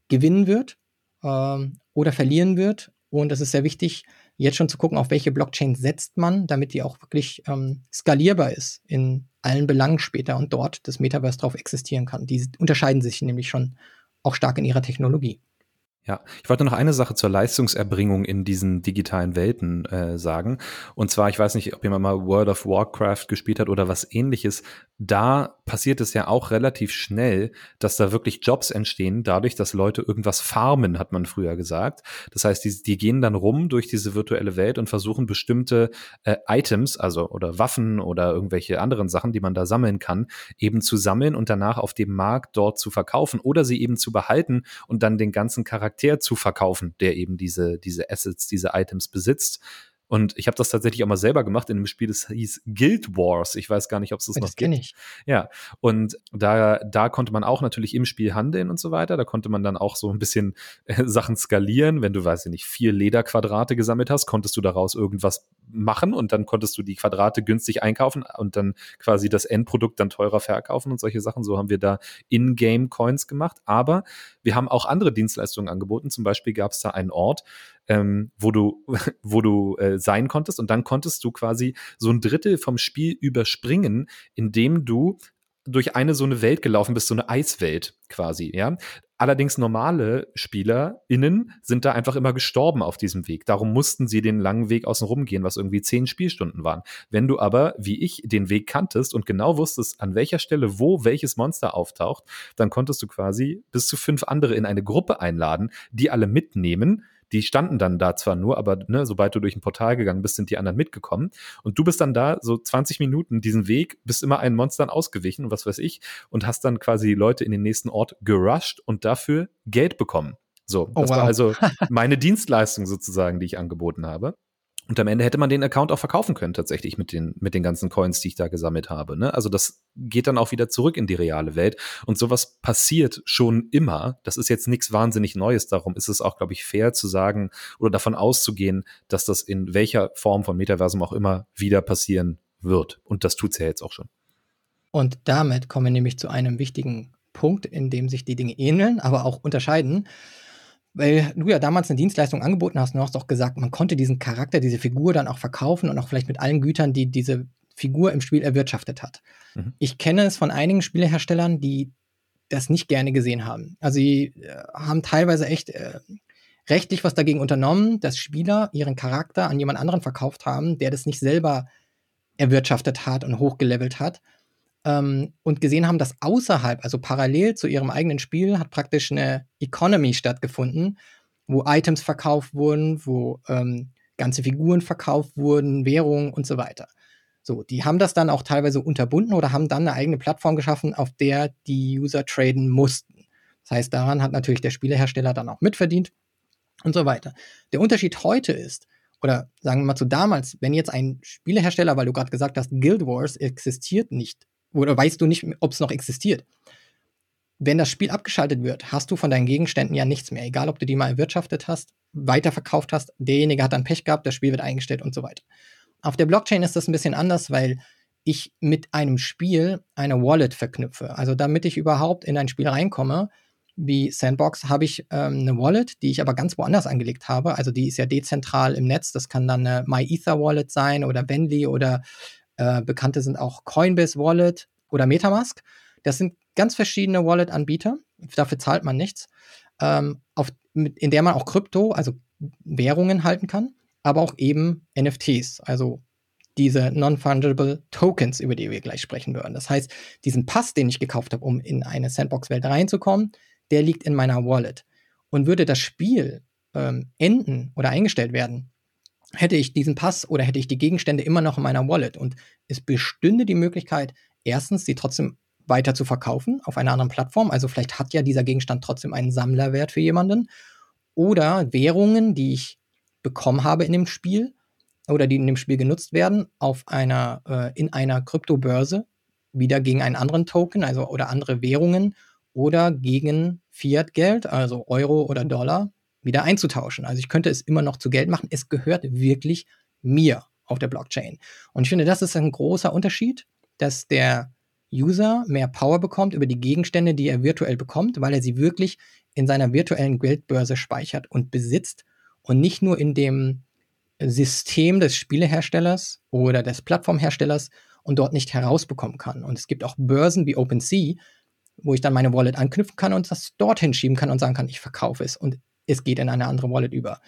gewinnen wird ähm, oder verlieren wird. Und es ist sehr wichtig, jetzt schon zu gucken, auf welche Blockchain setzt man, damit die auch wirklich ähm, skalierbar ist in allen Belangen später und dort das Metaverse drauf existieren kann. Die unterscheiden sich nämlich schon auch stark in ihrer Technologie. Ja, ich wollte noch eine Sache zur Leistungserbringung in diesen digitalen Welten äh, sagen. Und zwar, ich weiß nicht, ob jemand mal World of Warcraft gespielt hat oder was ähnliches. Da passiert es ja auch relativ schnell, dass da wirklich Jobs entstehen, dadurch, dass Leute irgendwas farmen, hat man früher gesagt. Das heißt, die, die gehen dann rum durch diese virtuelle Welt und versuchen bestimmte äh, Items, also oder Waffen oder irgendwelche anderen Sachen, die man da sammeln kann, eben zu sammeln und danach auf dem Markt dort zu verkaufen oder sie eben zu behalten und dann den ganzen Charakter Charakter zu verkaufen, der eben diese, diese Assets, diese Items besitzt. Und ich habe das tatsächlich auch mal selber gemacht in einem Spiel, das hieß Guild Wars. Ich weiß gar nicht, ob es das, das noch gibt. Ich. Ja, und da, da konnte man auch natürlich im Spiel handeln und so weiter. Da konnte man dann auch so ein bisschen äh, Sachen skalieren. Wenn du, weiß ich nicht, vier Lederquadrate gesammelt hast, konntest du daraus irgendwas machen und dann konntest du die Quadrate günstig einkaufen und dann quasi das Endprodukt dann teurer verkaufen und solche Sachen. So haben wir da In-Game-Coins gemacht. Aber wir haben auch andere Dienstleistungen angeboten. Zum Beispiel gab es da einen Ort, ähm, wo du, wo du äh, sein konntest. Und dann konntest du quasi so ein Drittel vom Spiel überspringen, indem du durch eine so eine Welt gelaufen bist, so eine Eiswelt quasi, ja. Allerdings normale SpielerInnen sind da einfach immer gestorben auf diesem Weg. Darum mussten sie den langen Weg außen rum gehen, was irgendwie zehn Spielstunden waren. Wenn du aber, wie ich, den Weg kanntest und genau wusstest, an welcher Stelle wo welches Monster auftaucht, dann konntest du quasi bis zu fünf andere in eine Gruppe einladen, die alle mitnehmen die standen dann da zwar nur, aber ne, sobald du durch ein Portal gegangen bist, sind die anderen mitgekommen. Und du bist dann da so 20 Minuten diesen Weg, bist immer einen Monstern ausgewichen und was weiß ich, und hast dann quasi die Leute in den nächsten Ort gerusht und dafür Geld bekommen. So, oh, das wow. war also meine Dienstleistung sozusagen, die ich angeboten habe. Und am Ende hätte man den Account auch verkaufen können, tatsächlich mit den, mit den ganzen Coins, die ich da gesammelt habe. Ne? Also das geht dann auch wieder zurück in die reale Welt. Und sowas passiert schon immer. Das ist jetzt nichts wahnsinnig Neues. Darum ist es auch, glaube ich, fair zu sagen oder davon auszugehen, dass das in welcher Form von Metaversum auch immer wieder passieren wird. Und das tut's ja jetzt auch schon. Und damit kommen wir nämlich zu einem wichtigen Punkt, in dem sich die Dinge ähneln, aber auch unterscheiden weil du ja damals eine Dienstleistung angeboten hast und du hast auch gesagt, man konnte diesen Charakter, diese Figur dann auch verkaufen und auch vielleicht mit allen Gütern, die diese Figur im Spiel erwirtschaftet hat. Mhm. Ich kenne es von einigen Spieleherstellern, die das nicht gerne gesehen haben. Also sie äh, haben teilweise echt äh, rechtlich was dagegen unternommen, dass Spieler ihren Charakter an jemand anderen verkauft haben, der das nicht selber erwirtschaftet hat und hochgelevelt hat. Ähm, und gesehen haben, dass außerhalb, also parallel zu ihrem eigenen Spiel, hat praktisch eine Economy stattgefunden, wo Items verkauft wurden, wo ähm, ganze Figuren verkauft wurden, Währungen und so weiter. So, die haben das dann auch teilweise unterbunden oder haben dann eine eigene Plattform geschaffen, auf der die User traden mussten. Das heißt, daran hat natürlich der Spielehersteller dann auch mitverdient und so weiter. Der Unterschied heute ist, oder sagen wir mal zu damals, wenn jetzt ein Spielehersteller, weil du gerade gesagt hast, Guild Wars existiert nicht, oder weißt du nicht, ob es noch existiert. Wenn das Spiel abgeschaltet wird, hast du von deinen Gegenständen ja nichts mehr. Egal, ob du die mal erwirtschaftet hast, weiterverkauft hast, derjenige hat dann Pech gehabt, das Spiel wird eingestellt und so weiter. Auf der Blockchain ist das ein bisschen anders, weil ich mit einem Spiel eine Wallet verknüpfe. Also damit ich überhaupt in ein Spiel reinkomme, wie Sandbox, habe ich ähm, eine Wallet, die ich aber ganz woanders angelegt habe. Also die ist ja dezentral im Netz. Das kann dann eine MyEther-Wallet sein oder Bentley oder äh, bekannte sind auch Coinbase Wallet oder Metamask. Das sind ganz verschiedene Wallet-Anbieter. Dafür zahlt man nichts. Ähm, auf, in der man auch Krypto, also Währungen halten kann, aber auch eben NFTs, also diese Non-Fungible Tokens, über die wir gleich sprechen würden. Das heißt, diesen Pass, den ich gekauft habe, um in eine Sandbox-Welt reinzukommen, der liegt in meiner Wallet. Und würde das Spiel ähm, enden oder eingestellt werden, hätte ich diesen Pass oder hätte ich die Gegenstände immer noch in meiner Wallet. Und es bestünde die Möglichkeit, erstens, sie trotzdem weiter zu verkaufen auf einer anderen Plattform. Also vielleicht hat ja dieser Gegenstand trotzdem einen Sammlerwert für jemanden. Oder Währungen, die ich bekommen habe in dem Spiel oder die in dem Spiel genutzt werden, auf einer, äh, in einer Kryptobörse wieder gegen einen anderen Token, also oder andere Währungen oder gegen Fiat-Geld, also Euro oder Dollar, wieder einzutauschen. Also ich könnte es immer noch zu Geld machen. Es gehört wirklich mir auf der Blockchain. Und ich finde, das ist ein großer Unterschied, dass der User mehr Power bekommt über die Gegenstände, die er virtuell bekommt, weil er sie wirklich in seiner virtuellen Geldbörse speichert und besitzt und nicht nur in dem System des Spieleherstellers oder des Plattformherstellers und dort nicht herausbekommen kann. Und es gibt auch Börsen wie OpenSea, wo ich dann meine Wallet anknüpfen kann und das dorthin schieben kann und sagen kann, ich verkaufe es und es geht in eine andere Wallet über.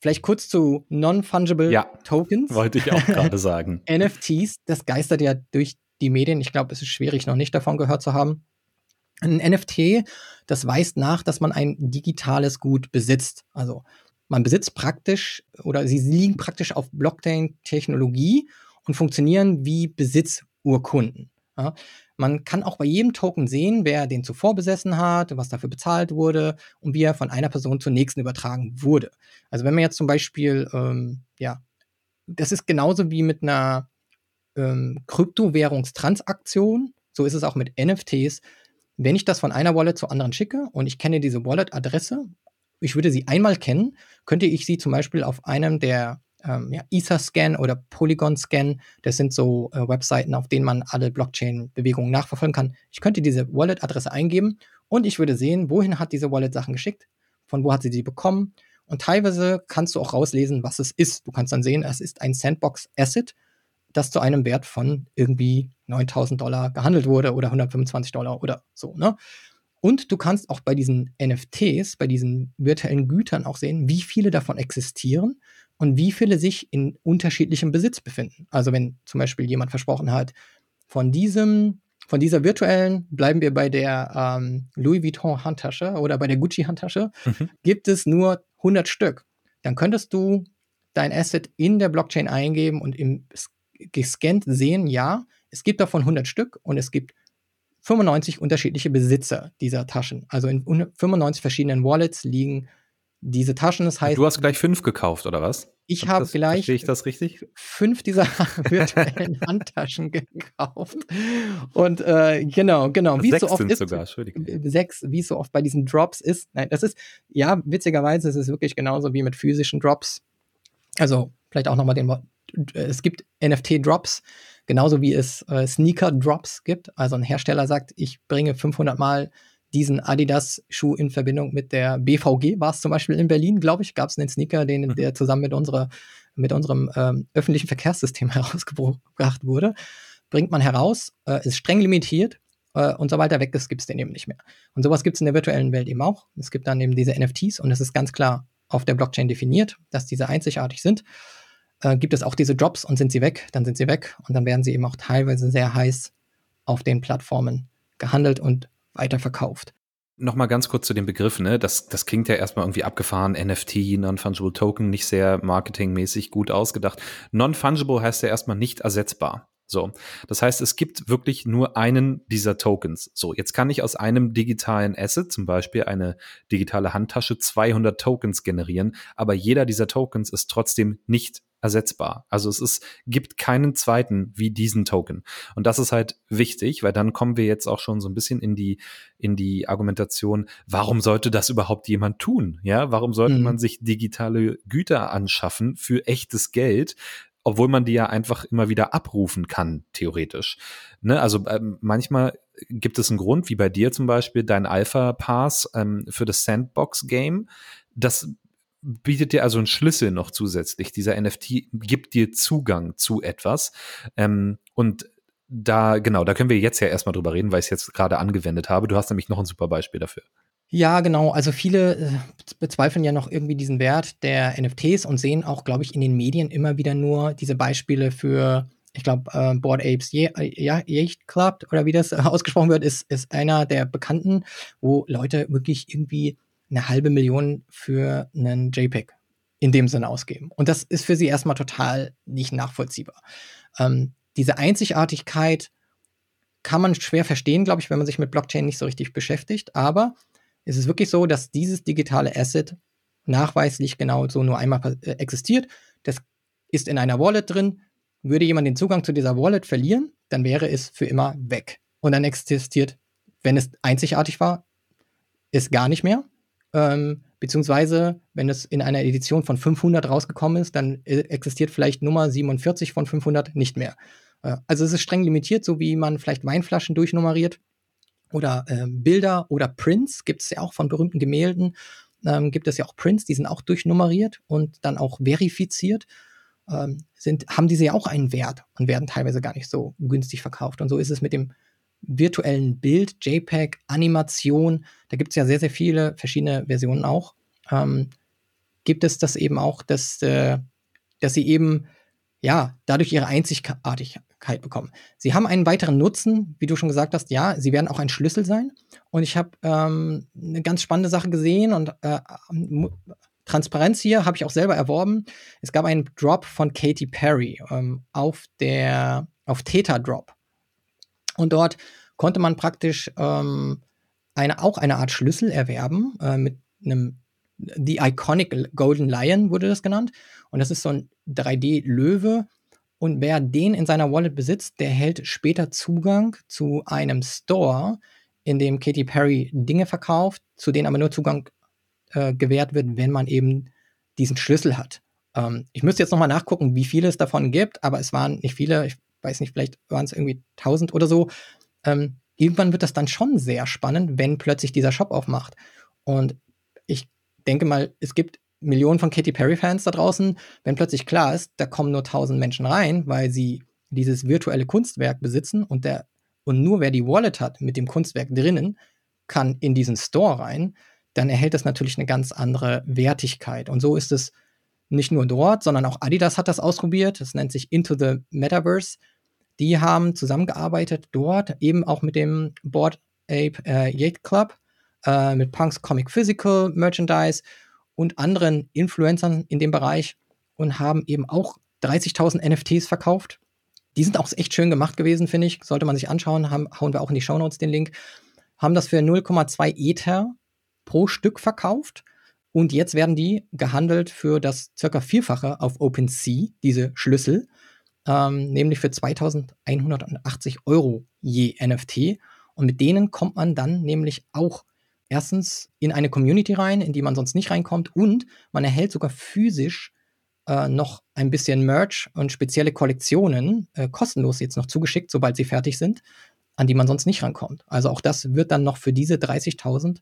Vielleicht kurz zu Non-Fungible ja, Tokens. Wollte ich auch gerade sagen. NFTs, das geistert ja durch die Medien. Ich glaube, es ist schwierig, noch nicht davon gehört zu haben. Ein NFT, das weist nach, dass man ein digitales Gut besitzt. Also man besitzt praktisch oder sie liegen praktisch auf Blockchain-Technologie und funktionieren wie Besitzurkunden. Ja, man kann auch bei jedem Token sehen, wer den zuvor besessen hat, was dafür bezahlt wurde und wie er von einer Person zur nächsten übertragen wurde. Also wenn man jetzt zum Beispiel, ähm, ja, das ist genauso wie mit einer ähm, Kryptowährungstransaktion, so ist es auch mit NFTs. Wenn ich das von einer Wallet zur anderen schicke und ich kenne diese Wallet-Adresse, ich würde sie einmal kennen, könnte ich sie zum Beispiel auf einem der ähm, ja, Etherscan oder Polygon-Scan. Das sind so äh, Webseiten, auf denen man alle Blockchain-Bewegungen nachverfolgen kann. Ich könnte diese Wallet-Adresse eingeben und ich würde sehen, wohin hat diese Wallet Sachen geschickt, von wo hat sie die bekommen. Und teilweise kannst du auch rauslesen, was es ist. Du kannst dann sehen, es ist ein Sandbox-Asset, das zu einem Wert von irgendwie 9000 Dollar gehandelt wurde oder 125 Dollar oder so. Ne? Und du kannst auch bei diesen NFTs, bei diesen virtuellen Gütern auch sehen, wie viele davon existieren und wie viele sich in unterschiedlichem Besitz befinden. Also wenn zum Beispiel jemand versprochen hat, von diesem, von dieser virtuellen, bleiben wir bei der ähm, Louis Vuitton Handtasche oder bei der Gucci Handtasche, mhm. gibt es nur 100 Stück. Dann könntest du dein Asset in der Blockchain eingeben und im gescannt sehen, ja, es gibt davon 100 Stück und es gibt 95 unterschiedliche Besitzer dieser Taschen. Also in 95 verschiedenen Wallets liegen diese Taschen. Das heißt, du hast gleich fünf gekauft, oder was? Ich habe gleich ich das richtig? fünf dieser virtuellen Handtaschen gekauft. Und äh, genau, genau. Wie sechs so oft sind ist, sogar, Entschuldigung. Sechs, wie es so oft bei diesen Drops ist. Nein, das ist, ja, witzigerweise ist es wirklich genauso wie mit physischen Drops. Also vielleicht auch nochmal den es gibt NFT-Drops, genauso wie es äh, Sneaker-Drops gibt. Also ein Hersteller sagt, ich bringe 500 Mal diesen Adidas-Schuh in Verbindung mit der BVG, war es zum Beispiel in Berlin, glaube ich, gab es einen Sneaker, den, mhm. der zusammen mit, unserer, mit unserem ähm, öffentlichen Verkehrssystem herausgebracht wurde. Bringt man heraus, äh, ist streng limitiert äh, und sobald er weg ist, gibt es den eben nicht mehr. Und sowas gibt es in der virtuellen Welt eben auch. Es gibt dann eben diese NFTs und es ist ganz klar auf der Blockchain definiert, dass diese einzigartig sind. äh, gibt es auch diese Drops und sind sie weg, dann sind sie weg und dann werden sie eben auch teilweise sehr heiß auf den Plattformen gehandelt und weiterverkauft. Nochmal ganz kurz zu den Begriffen, ne? Das, das klingt ja erstmal irgendwie abgefahren, NFT, Non-Fungible Token, nicht sehr marketingmäßig gut ausgedacht. Non-Fungible heißt ja erstmal nicht ersetzbar. So, das heißt, es gibt wirklich nur einen dieser Tokens. So, jetzt kann ich aus einem digitalen Asset, zum Beispiel eine digitale Handtasche, 200 Tokens generieren, aber jeder dieser Tokens ist trotzdem nicht ersetzbar. Also es ist, gibt keinen zweiten wie diesen Token. Und das ist halt wichtig, weil dann kommen wir jetzt auch schon so ein bisschen in die, in die Argumentation, warum sollte das überhaupt jemand tun? Ja, warum sollte mhm. man sich digitale Güter anschaffen für echtes Geld? obwohl man die ja einfach immer wieder abrufen kann, theoretisch. Ne? Also ähm, manchmal gibt es einen Grund, wie bei dir zum Beispiel, dein Alpha-Pass ähm, für das Sandbox-Game. Das bietet dir also einen Schlüssel noch zusätzlich. Dieser NFT gibt dir Zugang zu etwas. Ähm, und da, genau, da können wir jetzt ja erstmal drüber reden, weil ich es jetzt gerade angewendet habe. Du hast nämlich noch ein super Beispiel dafür. Ja, genau. Also viele äh, bezweifeln ja noch irgendwie diesen Wert der NFTs und sehen auch, glaube ich, in den Medien immer wieder nur diese Beispiele für, ich glaube, äh, Board Apes Ye ja, Yacht Club oder wie das ausgesprochen wird, ist, ist einer der bekannten, wo Leute wirklich irgendwie eine halbe Million für einen JPEG in dem Sinne ausgeben. Und das ist für sie erstmal total nicht nachvollziehbar. Ähm, diese Einzigartigkeit kann man schwer verstehen, glaube ich, wenn man sich mit Blockchain nicht so richtig beschäftigt. Aber es ist wirklich so, dass dieses digitale Asset nachweislich genau so nur einmal äh, existiert. Das ist in einer Wallet drin. Würde jemand den Zugang zu dieser Wallet verlieren, dann wäre es für immer weg. Und dann existiert, wenn es einzigartig war, es gar nicht mehr. Ähm, beziehungsweise, wenn es in einer Edition von 500 rausgekommen ist, dann äh, existiert vielleicht Nummer 47 von 500 nicht mehr. Äh, also es ist streng limitiert, so wie man vielleicht Weinflaschen durchnummeriert oder äh, Bilder oder Prints gibt es ja auch von berühmten Gemälden. Ähm, gibt es ja auch Prints, die sind auch durchnummeriert und dann auch verifiziert. Ähm, sind, haben diese ja auch einen Wert und werden teilweise gar nicht so günstig verkauft. Und so ist es mit dem virtuellen Bild, JPEG, Animation. Da gibt es ja sehr, sehr viele verschiedene Versionen auch. Ähm, gibt es das eben auch, dass, äh, dass sie eben ja dadurch ihre Einzigartigkeit bekommen. Sie haben einen weiteren Nutzen, wie du schon gesagt hast, ja, sie werden auch ein Schlüssel sein. Und ich habe ähm, eine ganz spannende Sache gesehen und äh, Transparenz hier habe ich auch selber erworben. Es gab einen Drop von Katy Perry ähm, auf der auf Theta Drop. Und dort konnte man praktisch ähm, eine, auch eine Art Schlüssel erwerben äh, mit einem The Iconic Golden Lion wurde das genannt. Und das ist so ein 3D-Löwe, und wer den in seiner Wallet besitzt, der hält später Zugang zu einem Store, in dem Katy Perry Dinge verkauft, zu denen aber nur Zugang äh, gewährt wird, wenn man eben diesen Schlüssel hat. Ähm, ich müsste jetzt nochmal nachgucken, wie viele es davon gibt, aber es waren nicht viele. Ich weiß nicht, vielleicht waren es irgendwie 1000 oder so. Ähm, irgendwann wird das dann schon sehr spannend, wenn plötzlich dieser Shop aufmacht. Und ich denke mal, es gibt Millionen von Katy Perry-Fans da draußen, wenn plötzlich klar ist, da kommen nur 1000 Menschen rein, weil sie dieses virtuelle Kunstwerk besitzen und der und nur wer die Wallet hat mit dem Kunstwerk drinnen, kann in diesen Store rein, dann erhält das natürlich eine ganz andere Wertigkeit. Und so ist es nicht nur dort, sondern auch Adidas hat das ausprobiert. Das nennt sich Into the Metaverse. Die haben zusammengearbeitet dort, eben auch mit dem Board Ape äh, Yacht Club, äh, mit Punks Comic Physical Merchandise und anderen Influencern in dem Bereich und haben eben auch 30.000 NFTs verkauft. Die sind auch echt schön gemacht gewesen, finde ich. Sollte man sich anschauen. Haben, hauen wir auch in die Shownotes den Link. Haben das für 0,2 Ether pro Stück verkauft. Und jetzt werden die gehandelt für das circa Vierfache auf OpenSea, diese Schlüssel, ähm, nämlich für 2180 Euro je NFT. Und mit denen kommt man dann nämlich auch erstens in eine Community rein, in die man sonst nicht reinkommt und man erhält sogar physisch äh, noch ein bisschen Merch und spezielle Kollektionen äh, kostenlos jetzt noch zugeschickt, sobald sie fertig sind, an die man sonst nicht rankommt. Also auch das wird dann noch für diese 30.000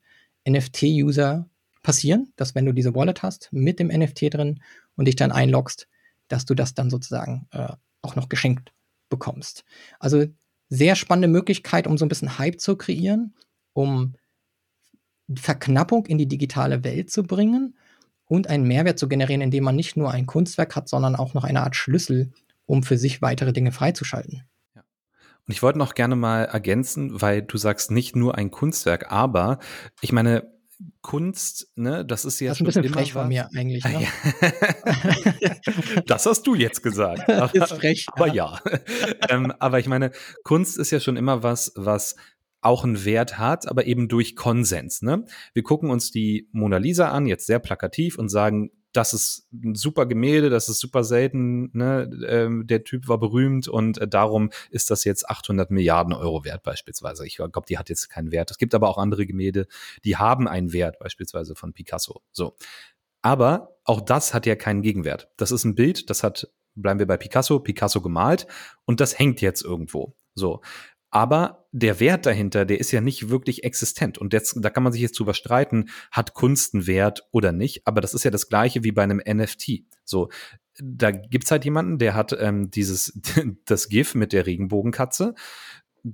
NFT-User passieren, dass wenn du diese Wallet hast mit dem NFT drin und dich dann einloggst, dass du das dann sozusagen äh, auch noch geschenkt bekommst. Also sehr spannende Möglichkeit, um so ein bisschen Hype zu kreieren, um Verknappung in die digitale Welt zu bringen und einen Mehrwert zu generieren, indem man nicht nur ein Kunstwerk hat, sondern auch noch eine Art Schlüssel, um für sich weitere Dinge freizuschalten. Und ich wollte noch gerne mal ergänzen, weil du sagst nicht nur ein Kunstwerk, aber ich meine, Kunst, ne, das ist ja das ist ein bisschen frech von mir eigentlich. Ne? das hast du jetzt gesagt. Aber, ist frech. Aber ja. ähm, aber ich meine, Kunst ist ja schon immer was, was auch einen Wert hat, aber eben durch Konsens. Ne? Wir gucken uns die Mona Lisa an, jetzt sehr plakativ, und sagen, das ist ein super Gemälde, das ist super selten, ne? ähm, der Typ war berühmt und äh, darum ist das jetzt 800 Milliarden Euro wert beispielsweise. Ich glaube, die hat jetzt keinen Wert. Es gibt aber auch andere Gemälde, die haben einen Wert, beispielsweise von Picasso. So. Aber auch das hat ja keinen Gegenwert. Das ist ein Bild, das hat, bleiben wir bei Picasso, Picasso gemalt und das hängt jetzt irgendwo. So. Aber der Wert dahinter, der ist ja nicht wirklich existent. Und jetzt, da kann man sich jetzt drüber streiten, hat Kunst einen Wert oder nicht. Aber das ist ja das Gleiche wie bei einem NFT. So, da gibt's halt jemanden, der hat ähm, dieses, das GIF mit der Regenbogenkatze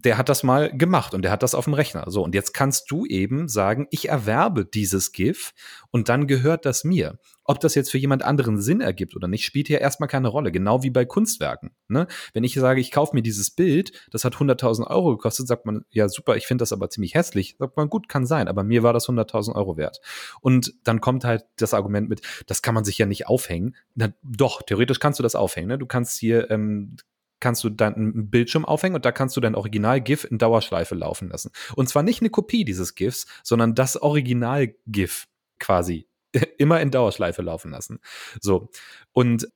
der hat das mal gemacht und der hat das auf dem Rechner. So, und jetzt kannst du eben sagen, ich erwerbe dieses GIF und dann gehört das mir. Ob das jetzt für jemand anderen Sinn ergibt oder nicht, spielt ja erstmal keine Rolle. Genau wie bei Kunstwerken. Ne? Wenn ich sage, ich kaufe mir dieses Bild, das hat 100.000 Euro gekostet, sagt man, ja super, ich finde das aber ziemlich hässlich. Sagt man, gut, kann sein, aber mir war das 100.000 Euro wert. Und dann kommt halt das Argument mit, das kann man sich ja nicht aufhängen. Na, doch, theoretisch kannst du das aufhängen. Ne? Du kannst hier ähm, kannst du dann einen Bildschirm aufhängen und da kannst du dein Original-GIF in Dauerschleife laufen lassen. Und zwar nicht eine Kopie dieses GIFs, sondern das Original-GIF quasi immer in Dauerschleife laufen lassen. So. Und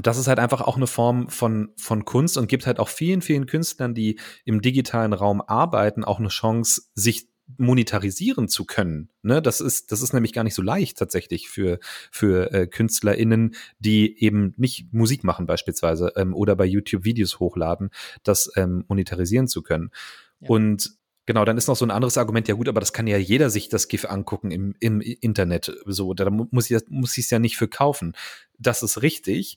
das ist halt einfach auch eine Form von, von Kunst und gibt halt auch vielen, vielen Künstlern, die im digitalen Raum arbeiten, auch eine Chance, sich monetarisieren zu können. Ne? Das ist, das ist nämlich gar nicht so leicht tatsächlich für, für äh, KünstlerInnen, die eben nicht Musik machen beispielsweise ähm, oder bei YouTube Videos hochladen, das ähm, monetarisieren zu können. Ja. Und Genau, dann ist noch so ein anderes Argument, ja gut, aber das kann ja jeder sich das GIF angucken im, im Internet. So, da muss ich, muss ich es ja nicht für kaufen. Das ist richtig,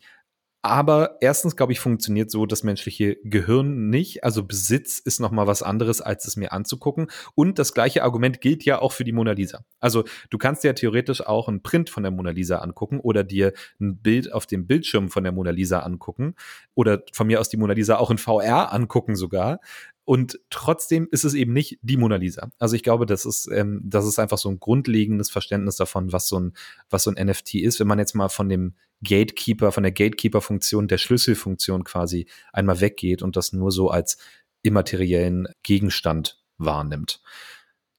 aber erstens, glaube ich, funktioniert so das menschliche Gehirn nicht. Also Besitz ist noch mal was anderes, als es mir anzugucken. Und das gleiche Argument gilt ja auch für die Mona Lisa. Also du kannst ja theoretisch auch einen Print von der Mona Lisa angucken oder dir ein Bild auf dem Bildschirm von der Mona Lisa angucken oder von mir aus die Mona Lisa auch in VR angucken sogar. Und trotzdem ist es eben nicht die Mona Lisa. Also ich glaube, das ist, ähm, das ist einfach so ein grundlegendes Verständnis davon, was so ein, was so ein NFT ist. Wenn man jetzt mal von dem Gatekeeper, von der Gatekeeper-Funktion, der Schlüsselfunktion quasi einmal weggeht und das nur so als immateriellen Gegenstand wahrnimmt.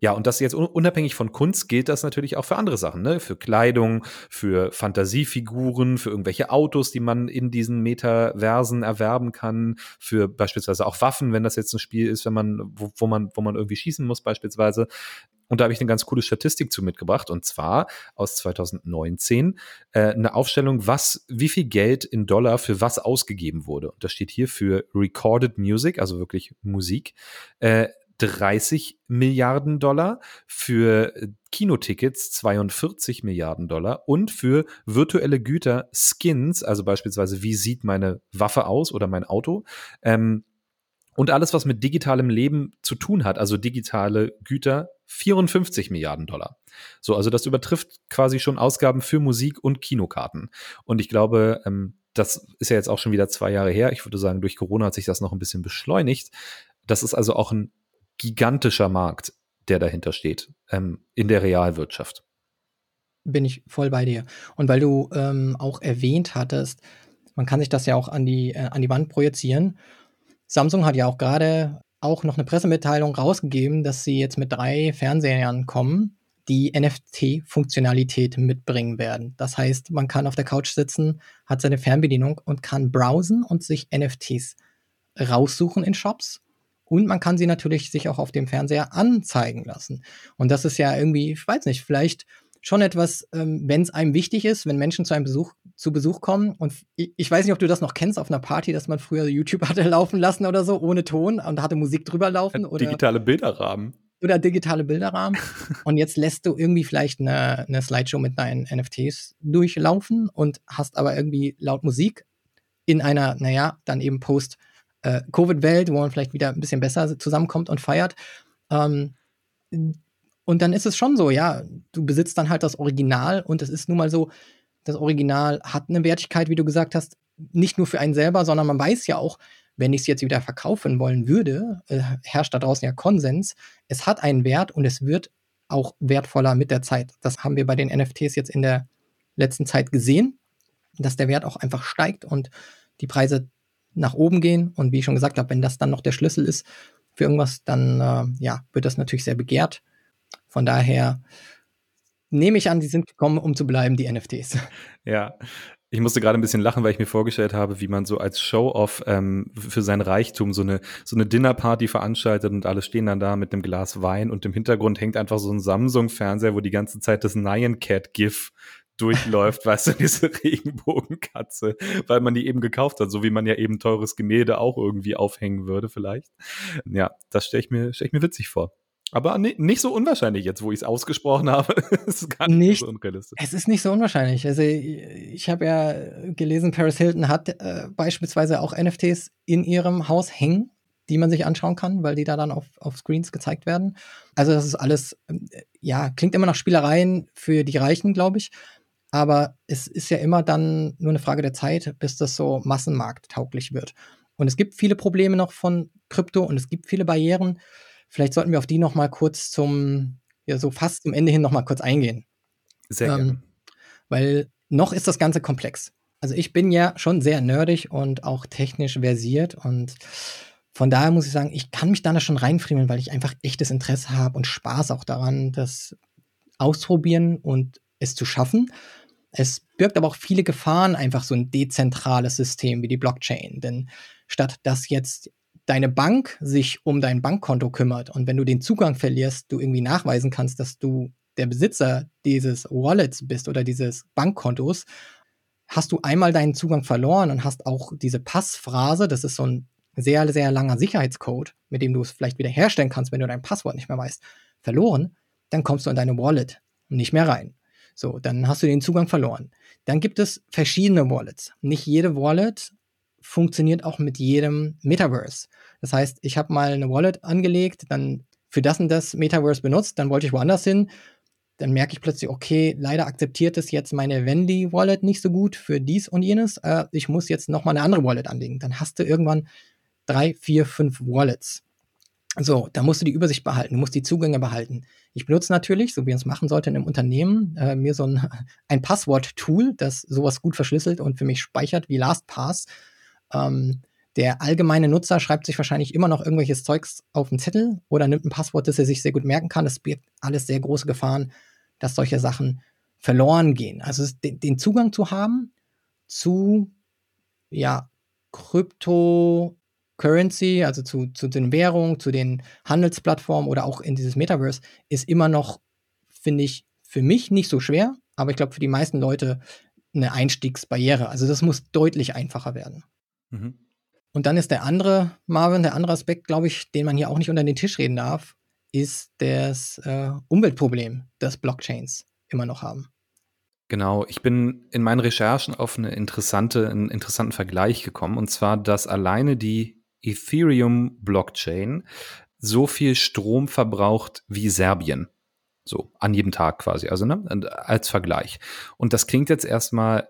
Ja, und das jetzt unabhängig von Kunst gilt das natürlich auch für andere Sachen, ne? Für Kleidung, für Fantasiefiguren, für irgendwelche Autos, die man in diesen Metaversen erwerben kann, für beispielsweise auch Waffen, wenn das jetzt ein Spiel ist, wenn man, wo, wo man, wo man irgendwie schießen muss, beispielsweise. Und da habe ich eine ganz coole Statistik zu mitgebracht, und zwar aus 2019 äh, eine Aufstellung, was, wie viel Geld in Dollar für was ausgegeben wurde. Und das steht hier für Recorded Music, also wirklich Musik. Äh, 30 Milliarden Dollar, für Kinotickets 42 Milliarden Dollar und für virtuelle Güter Skins, also beispielsweise wie sieht meine Waffe aus oder mein Auto, ähm, und alles, was mit digitalem Leben zu tun hat, also digitale Güter, 54 Milliarden Dollar. So, also das übertrifft quasi schon Ausgaben für Musik und Kinokarten. Und ich glaube, ähm, das ist ja jetzt auch schon wieder zwei Jahre her. Ich würde sagen, durch Corona hat sich das noch ein bisschen beschleunigt. Das ist also auch ein gigantischer Markt, der dahinter steht, ähm, in der Realwirtschaft. Bin ich voll bei dir. Und weil du ähm, auch erwähnt hattest, man kann sich das ja auch an die, äh, an die Wand projizieren. Samsung hat ja auch gerade auch noch eine Pressemitteilung rausgegeben, dass sie jetzt mit drei Fernsehern kommen, die NFT-Funktionalität mitbringen werden. Das heißt, man kann auf der Couch sitzen, hat seine Fernbedienung und kann browsen und sich NFTs raussuchen in Shops. Und man kann sie natürlich sich auch auf dem Fernseher anzeigen lassen. Und das ist ja irgendwie, ich weiß nicht, vielleicht schon etwas, ähm, wenn es einem wichtig ist, wenn Menschen zu einem Besuch, zu Besuch kommen. Und ich, ich, weiß nicht, ob du das noch kennst auf einer Party, dass man früher YouTube hatte laufen lassen oder so, ohne Ton und hatte Musik drüber laufen. Oder, digitale Bilderrahmen. Oder digitale Bilderrahmen. und jetzt lässt du irgendwie vielleicht eine, eine Slideshow mit deinen NFTs durchlaufen und hast aber irgendwie laut Musik in einer, naja, dann eben Post-Covid-Welt, äh, wo man vielleicht wieder ein bisschen besser zusammenkommt und feiert. Ähm, Und dann ist es schon so, ja, du besitzt dann halt das Original und es ist nun mal so, das Original hat eine Wertigkeit, wie du gesagt hast, nicht nur für einen selber, sondern man weiß ja auch, wenn ich es jetzt wieder verkaufen wollen würde, äh, herrscht da draußen ja Konsens, es hat einen Wert und es wird auch wertvoller mit der Zeit. Das haben wir bei den NFTs jetzt in der letzten Zeit gesehen, dass der Wert auch einfach steigt und die Preise nach oben gehen. Und wie ich schon gesagt habe, wenn das dann noch der Schlüssel ist für irgendwas, dann äh, ja, wird das natürlich sehr begehrt. Von daher nehme ich an, die sind gekommen, um zu bleiben, die NFTs. Ja, ich musste gerade ein bisschen lachen, weil ich mir vorgestellt habe, wie man so als Show-off ähm, für sein Reichtum so eine, so eine Dinnerparty veranstaltet und alle stehen dann da mit einem Glas Wein und im Hintergrund hängt einfach so ein Samsung-Fernseher, wo die ganze Zeit das Nyan Cat-GIF durchläuft, weißt du, diese Regenbogenkatze, weil man die eben gekauft hat, so wie man ja eben teures Gemälde auch irgendwie aufhängen würde, vielleicht. Ja, das stelle ich mir, stell ich mir witzig vor. Aber nicht so unwahrscheinlich jetzt, wo ich es ausgesprochen habe. es ist gar nicht, nicht, so unrealistisch. Es ist nicht so unwahrscheinlich. Also ich habe ja gelesen, Paris Hilton hat äh, beispielsweise auch NFTs in ihrem Haus hängen, die man sich anschauen kann, weil die da dann auf, auf Screens gezeigt werden. Also das ist alles, äh, ja, klingt immer nach Spielereien für die Reichen, glaube ich. Aber es ist ja immer dann nur eine Frage der Zeit, bis das so massenmarkttauglich wird. Und es gibt viele Probleme noch von Krypto und es gibt viele Barrieren. Vielleicht sollten wir auf die noch mal kurz zum, ja, so fast zum Ende hin noch mal kurz eingehen. Sehr gerne. Ähm, weil noch ist das Ganze komplex. Also ich bin ja schon sehr nerdig und auch technisch versiert und von daher muss ich sagen, ich kann mich da schon reinfriemeln, weil ich einfach echtes Interesse habe und Spaß auch daran, das auszuprobieren und es zu schaffen. Es birgt aber auch viele Gefahren, einfach so ein dezentrales System wie die Blockchain. Denn statt dass jetzt deine Bank sich um dein Bankkonto kümmert und wenn du den Zugang verlierst, du irgendwie nachweisen kannst, dass du der Besitzer dieses Wallets bist oder dieses Bankkontos, hast du einmal deinen Zugang verloren und hast auch diese Passphrase, das ist so ein sehr, sehr langer Sicherheitscode, mit dem du es vielleicht wieder herstellen kannst, wenn du dein Passwort nicht mehr weißt, verloren, dann kommst du in deine Wallet nicht mehr rein. So, dann hast du den Zugang verloren. Dann gibt es verschiedene Wallets. Nicht jede Wallet funktioniert auch mit jedem Metaverse. Das heißt, ich habe mal eine Wallet angelegt, dann für das und das Metaverse benutzt, dann wollte ich woanders hin. Dann merke ich plötzlich, okay, leider akzeptiert es jetzt meine Wendy-Wallet nicht so gut für dies und jenes. Äh, ich muss jetzt nochmal eine andere Wallet anlegen. Dann hast du irgendwann drei, vier, fünf Wallets. So, da musst du die Übersicht behalten, du musst die Zugänge behalten. Ich benutze natürlich, so wie man es machen sollte in einem Unternehmen, äh, mir so ein, ein Passwort-Tool, das sowas gut verschlüsselt und für mich speichert wie LastPass. Ähm, der allgemeine Nutzer schreibt sich wahrscheinlich immer noch irgendwelches Zeugs auf den Zettel oder nimmt ein Passwort, das er sich sehr gut merken kann. Das birgt alles sehr große Gefahren, dass solche Sachen verloren gehen. Also den Zugang zu haben zu ja, Cryptocurrency, also zu, zu den Währungen, zu den Handelsplattformen oder auch in dieses Metaverse, ist immer noch, finde ich, für mich nicht so schwer, aber ich glaube für die meisten Leute eine Einstiegsbarriere. Also das muss deutlich einfacher werden. Mhm. Und dann ist der andere, Marvin, der andere Aspekt, glaube ich, den man hier auch nicht unter den Tisch reden darf, ist das äh, Umweltproblem, das Blockchains immer noch haben. Genau, ich bin in meinen Recherchen auf eine interessante, einen interessanten Vergleich gekommen, und zwar, dass alleine die Ethereum-Blockchain so viel Strom verbraucht wie Serbien. So, an jedem Tag quasi, also ne, als Vergleich. Und das klingt jetzt erstmal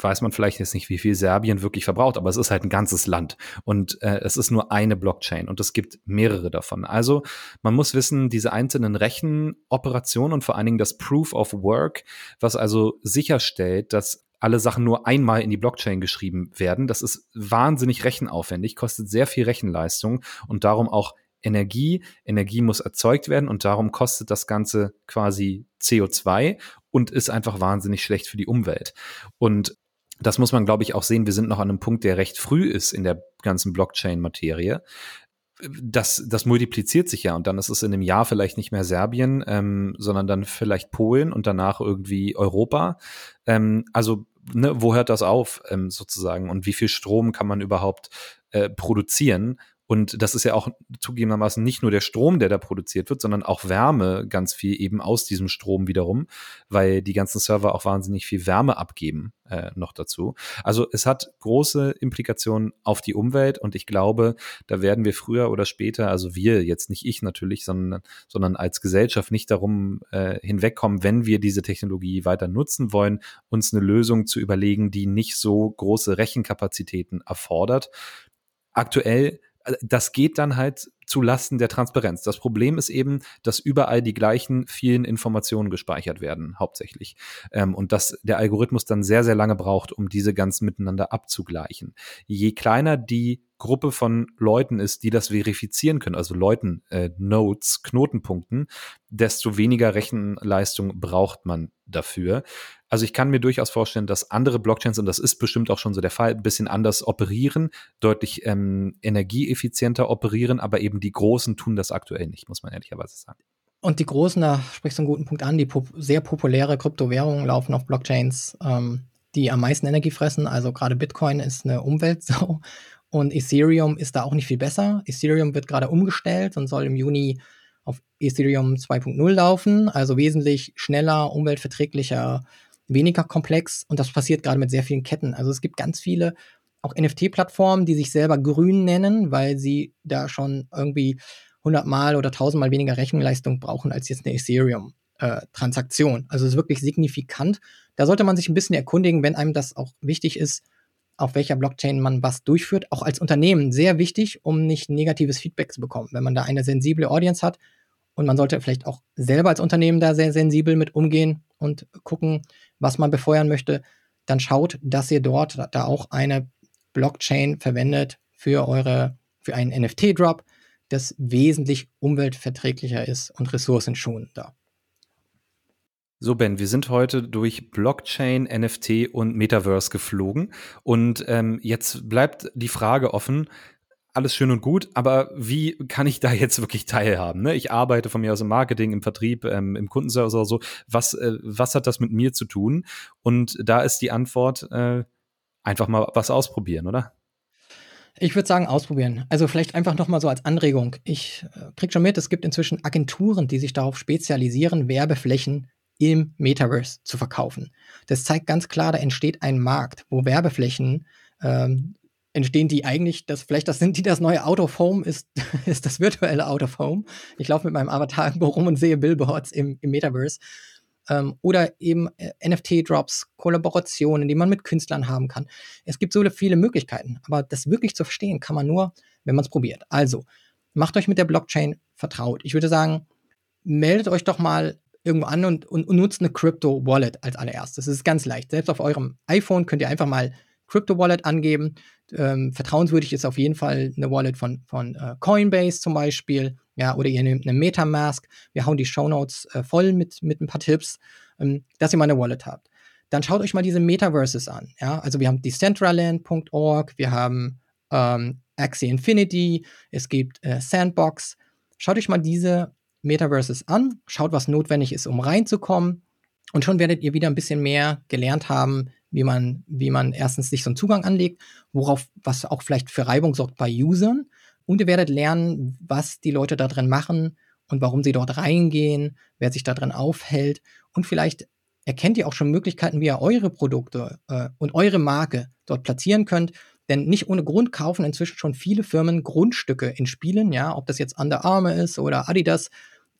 weiß man vielleicht jetzt nicht, wie viel Serbien wirklich verbraucht, aber es ist halt ein ganzes Land und äh, es ist nur eine Blockchain und es gibt mehrere davon. Also man muss wissen, diese einzelnen Rechenoperationen und vor allen Dingen das Proof of Work, was also sicherstellt, dass alle Sachen nur einmal in die Blockchain geschrieben werden. Das ist wahnsinnig rechenaufwendig, kostet sehr viel Rechenleistung und darum auch Energie. Energie muss erzeugt werden und darum kostet das Ganze quasi CO2 und ist einfach wahnsinnig schlecht für die Umwelt. Und das muss man, glaube ich, auch sehen. Wir sind noch an einem Punkt, der recht früh ist in der ganzen Blockchain-Materie. Das, das multipliziert sich ja und dann ist es in einem Jahr vielleicht nicht mehr Serbien, ähm, sondern dann vielleicht Polen und danach irgendwie Europa. Ähm, also ne, wo hört das auf ähm, sozusagen und wie viel Strom kann man überhaupt äh, produzieren? Und das ist ja auch zugegebenermaßen nicht nur der Strom, der da produziert wird, sondern auch Wärme ganz viel eben aus diesem Strom wiederum, weil die ganzen Server auch wahnsinnig viel Wärme abgeben äh, noch dazu. Also es hat große Implikationen auf die Umwelt und ich glaube, da werden wir früher oder später, also wir jetzt nicht ich natürlich, sondern, sondern als Gesellschaft nicht darum äh, hinwegkommen, wenn wir diese Technologie weiter nutzen wollen, uns eine Lösung zu überlegen, die nicht so große Rechenkapazitäten erfordert. Aktuell das geht dann halt zu Lasten der Transparenz. Das Problem ist eben, dass überall die gleichen vielen Informationen gespeichert werden, hauptsächlich. Ähm, und dass der Algorithmus dann sehr, sehr lange braucht, um diese ganz miteinander abzugleichen. Je kleiner die Gruppe von Leuten ist, die das verifizieren können, also Leuten, äh, Nodes, Knotenpunkten, desto weniger Rechenleistung braucht man dafür. Also ich kann mir durchaus vorstellen, dass andere Blockchains, und das ist bestimmt auch schon so der Fall, ein bisschen anders operieren, deutlich ähm, energieeffizienter operieren, aber eben die Großen tun das aktuell nicht, muss man ehrlicherweise sagen. Und die Großen, da sprichst du einen guten Punkt an, die pop sehr populäre Kryptowährungen laufen auf Blockchains, ähm, die am meisten Energie fressen. Also gerade Bitcoin ist eine Umweltsau und Ethereum ist da auch nicht viel besser. Ethereum wird gerade umgestellt und soll im Juni auf Ethereum 2.0 laufen, also wesentlich schneller, umweltverträglicher, weniger komplex. Und das passiert gerade mit sehr vielen Ketten. Also es gibt ganz viele auch NFT-Plattformen, die sich selber grün nennen, weil sie da schon irgendwie 100 Mal oder 1000 Mal weniger Rechenleistung brauchen als jetzt eine Ethereum-Transaktion. Äh, also es ist wirklich signifikant. Da sollte man sich ein bisschen erkundigen, wenn einem das auch wichtig ist, auf welcher Blockchain man was durchführt, auch als Unternehmen sehr wichtig, um nicht negatives Feedback zu bekommen. Wenn man da eine sensible Audience hat und man sollte vielleicht auch selber als Unternehmen da sehr sensibel mit umgehen und gucken, was man befeuern möchte, dann schaut, dass ihr dort da auch eine Blockchain verwendet für eure für einen NFT-Drop, das wesentlich umweltverträglicher ist und ressourcenschonender. So, Ben, wir sind heute durch Blockchain, NFT und Metaverse geflogen. Und ähm, jetzt bleibt die Frage offen, alles schön und gut, aber wie kann ich da jetzt wirklich teilhaben? Ne? Ich arbeite von mir aus im Marketing, im Vertrieb, ähm, im Kundenservice oder so. Was, äh, was hat das mit mir zu tun? Und da ist die Antwort, äh, einfach mal was ausprobieren, oder? Ich würde sagen, ausprobieren. Also vielleicht einfach nochmal so als Anregung. Ich äh, krieg schon mit, es gibt inzwischen Agenturen, die sich darauf spezialisieren, Werbeflächen im Metaverse zu verkaufen. Das zeigt ganz klar, da entsteht ein Markt, wo Werbeflächen ähm, entstehen, die eigentlich, das, vielleicht das sind die das neue Out of Home, ist, ist das virtuelle Out of Home. Ich laufe mit meinem Avatar rum und sehe Billboards im, im Metaverse. Ähm, oder eben äh, NFT-Drops, Kollaborationen, die man mit Künstlern haben kann. Es gibt so viele Möglichkeiten, aber das wirklich zu verstehen kann man nur, wenn man es probiert. Also, macht euch mit der Blockchain vertraut. Ich würde sagen, meldet euch doch mal irgendwo an und, und, und nutzt eine Crypto Wallet als allererstes. Das ist ganz leicht. Selbst auf eurem iPhone könnt ihr einfach mal Crypto Wallet angeben. Ähm, vertrauenswürdig ist auf jeden Fall eine Wallet von, von äh, Coinbase zum Beispiel. Ja, oder ihr nehmt eine Metamask. Wir hauen die Shownotes äh, voll mit, mit ein paar Tipps, ähm, dass ihr mal eine Wallet habt. Dann schaut euch mal diese Metaverses an. Ja, also wir haben Decentraland.org, wir haben ähm, Axie Infinity, es gibt äh, Sandbox. Schaut euch mal diese Metaverses an, schaut, was notwendig ist, um reinzukommen. Und schon werdet ihr wieder ein bisschen mehr gelernt haben, wie man, wie man erstens sich so einen Zugang anlegt, worauf, was auch vielleicht für Reibung sorgt bei Usern. Und ihr werdet lernen, was die Leute da drin machen und warum sie dort reingehen, wer sich da drin aufhält. Und vielleicht erkennt ihr auch schon Möglichkeiten, wie ihr eure Produkte äh, und eure Marke dort platzieren könnt. Denn nicht ohne Grund kaufen inzwischen schon viele Firmen Grundstücke in Spielen, ja, ob das jetzt Under Armour ist oder Adidas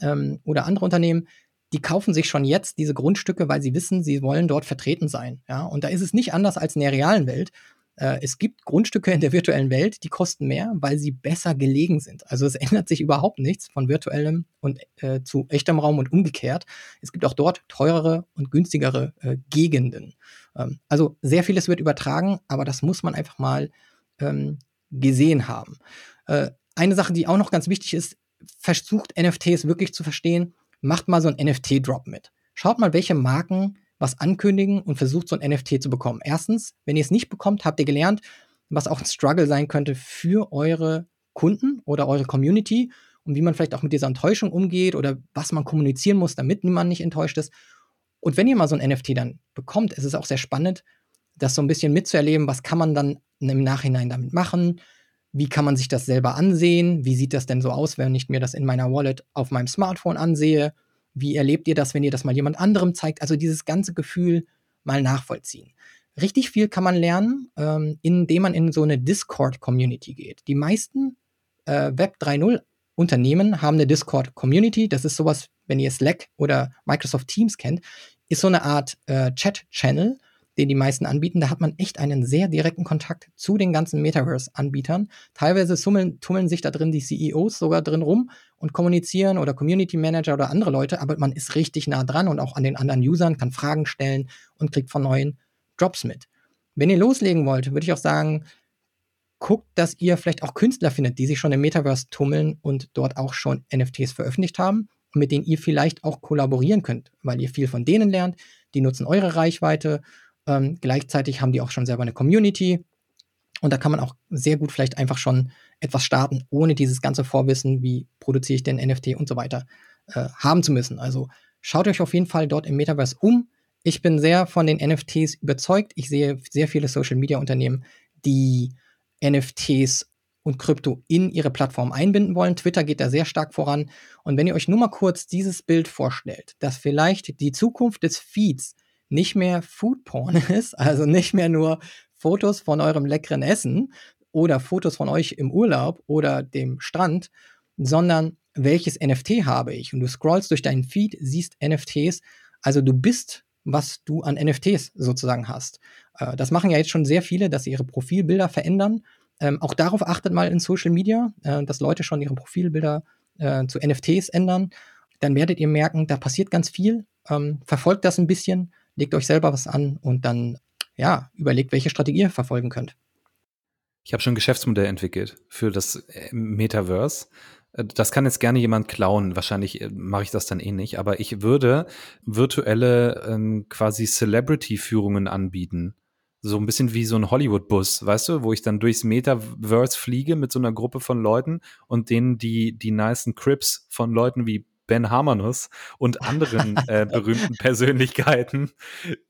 ähm, oder andere Unternehmen, die kaufen sich schon jetzt diese Grundstücke, weil sie wissen, sie wollen dort vertreten sein. Ja, und da ist es nicht anders als in der realen Welt. Äh, es gibt Grundstücke in der virtuellen Welt, die kosten mehr, weil sie besser gelegen sind. Also es ändert sich überhaupt nichts von virtuellem und äh, zu echtem Raum und umgekehrt. Es gibt auch dort teurere und günstigere äh, Gegenden. Ähm, also sehr vieles wird übertragen, aber das muss man einfach mal ähm, gesehen haben. Äh, eine Sache, die auch noch ganz wichtig ist, versucht NFTs wirklich zu verstehen, macht mal so einen NFT-Drop mit. Schaut mal, welche Marken was ankündigen und versucht so ein NFT zu bekommen. Erstens, wenn ihr es nicht bekommt, habt ihr gelernt, was auch ein Struggle sein könnte für eure Kunden oder eure Community und wie man vielleicht auch mit dieser Enttäuschung umgeht oder was man kommunizieren muss, damit niemand nicht enttäuscht ist. Und wenn ihr mal so ein NFT dann bekommt, ist es auch sehr spannend, das so ein bisschen mitzuerleben, was kann man dann im Nachhinein damit machen, wie kann man sich das selber ansehen? Wie sieht das denn so aus, wenn ich mir das in meiner Wallet auf meinem Smartphone ansehe? Wie erlebt ihr das, wenn ihr das mal jemand anderem zeigt? Also dieses ganze Gefühl mal nachvollziehen. Richtig viel kann man lernen, ähm, indem man in so eine Discord-Community geht. Die meisten äh, Web 3.0 Unternehmen haben eine Discord-Community. Das ist sowas, wenn ihr Slack oder Microsoft Teams kennt, ist so eine Art äh, Chat-Channel, den die meisten anbieten. Da hat man echt einen sehr direkten Kontakt zu den ganzen Metaverse-Anbietern. Teilweise summeln, tummeln sich da drin die CEOs sogar drin rum und kommunizieren oder Community Manager oder andere Leute, aber man ist richtig nah dran und auch an den anderen Usern, kann Fragen stellen und kriegt von neuen Drops mit. Wenn ihr loslegen wollt, würde ich auch sagen, guckt, dass ihr vielleicht auch Künstler findet, die sich schon im Metaverse tummeln und dort auch schon NFTs veröffentlicht haben, mit denen ihr vielleicht auch kollaborieren könnt, weil ihr viel von denen lernt. Die nutzen eure Reichweite. Ähm, gleichzeitig haben die auch schon selber eine Community. Und da kann man auch sehr gut vielleicht einfach schon etwas starten, ohne dieses ganze Vorwissen, wie produziere ich den NFT und so weiter, äh, haben zu müssen. Also schaut euch auf jeden Fall dort im Metaverse um. Ich bin sehr von den NFTs überzeugt. Ich sehe sehr viele Social-Media-Unternehmen, die NFTs und Krypto in ihre Plattform einbinden wollen. Twitter geht da sehr stark voran. Und wenn ihr euch nur mal kurz dieses Bild vorstellt, dass vielleicht die Zukunft des Feeds nicht mehr Foodporn ist, also nicht mehr nur Fotos von eurem leckeren Essen oder Fotos von euch im Urlaub oder dem Strand, sondern welches NFT habe ich? Und du scrollst durch deinen Feed, siehst NFTs. Also du bist, was du an NFTs sozusagen hast. Äh, das machen ja jetzt schon sehr viele, dass sie ihre Profilbilder verändern. Ähm, auch darauf achtet mal in Social Media, äh, dass Leute schon ihre Profilbilder äh, zu NFTs ändern. Dann werdet ihr merken, da passiert ganz viel. Ähm, verfolgt das ein bisschen, legt euch selber was an und dann ja, überlegt, welche Strategie ihr verfolgen könnt. Ich habe schon ein Geschäftsmodell entwickelt für das äh, Metaverse. Äh, das kann jetzt gerne jemand klauen. Wahrscheinlich äh, mache ich das dann eh nicht. Aber ich würde virtuelle ähm, quasi Celebrity-Führungen anbieten so ein bisschen wie so ein Hollywood-Bus, weißt du, wo ich dann durchs Metaverse fliege mit so einer Gruppe von Leuten und denen die, die nicen Crips von Leuten wie Ben Hamanus und anderen äh, berühmten Persönlichkeiten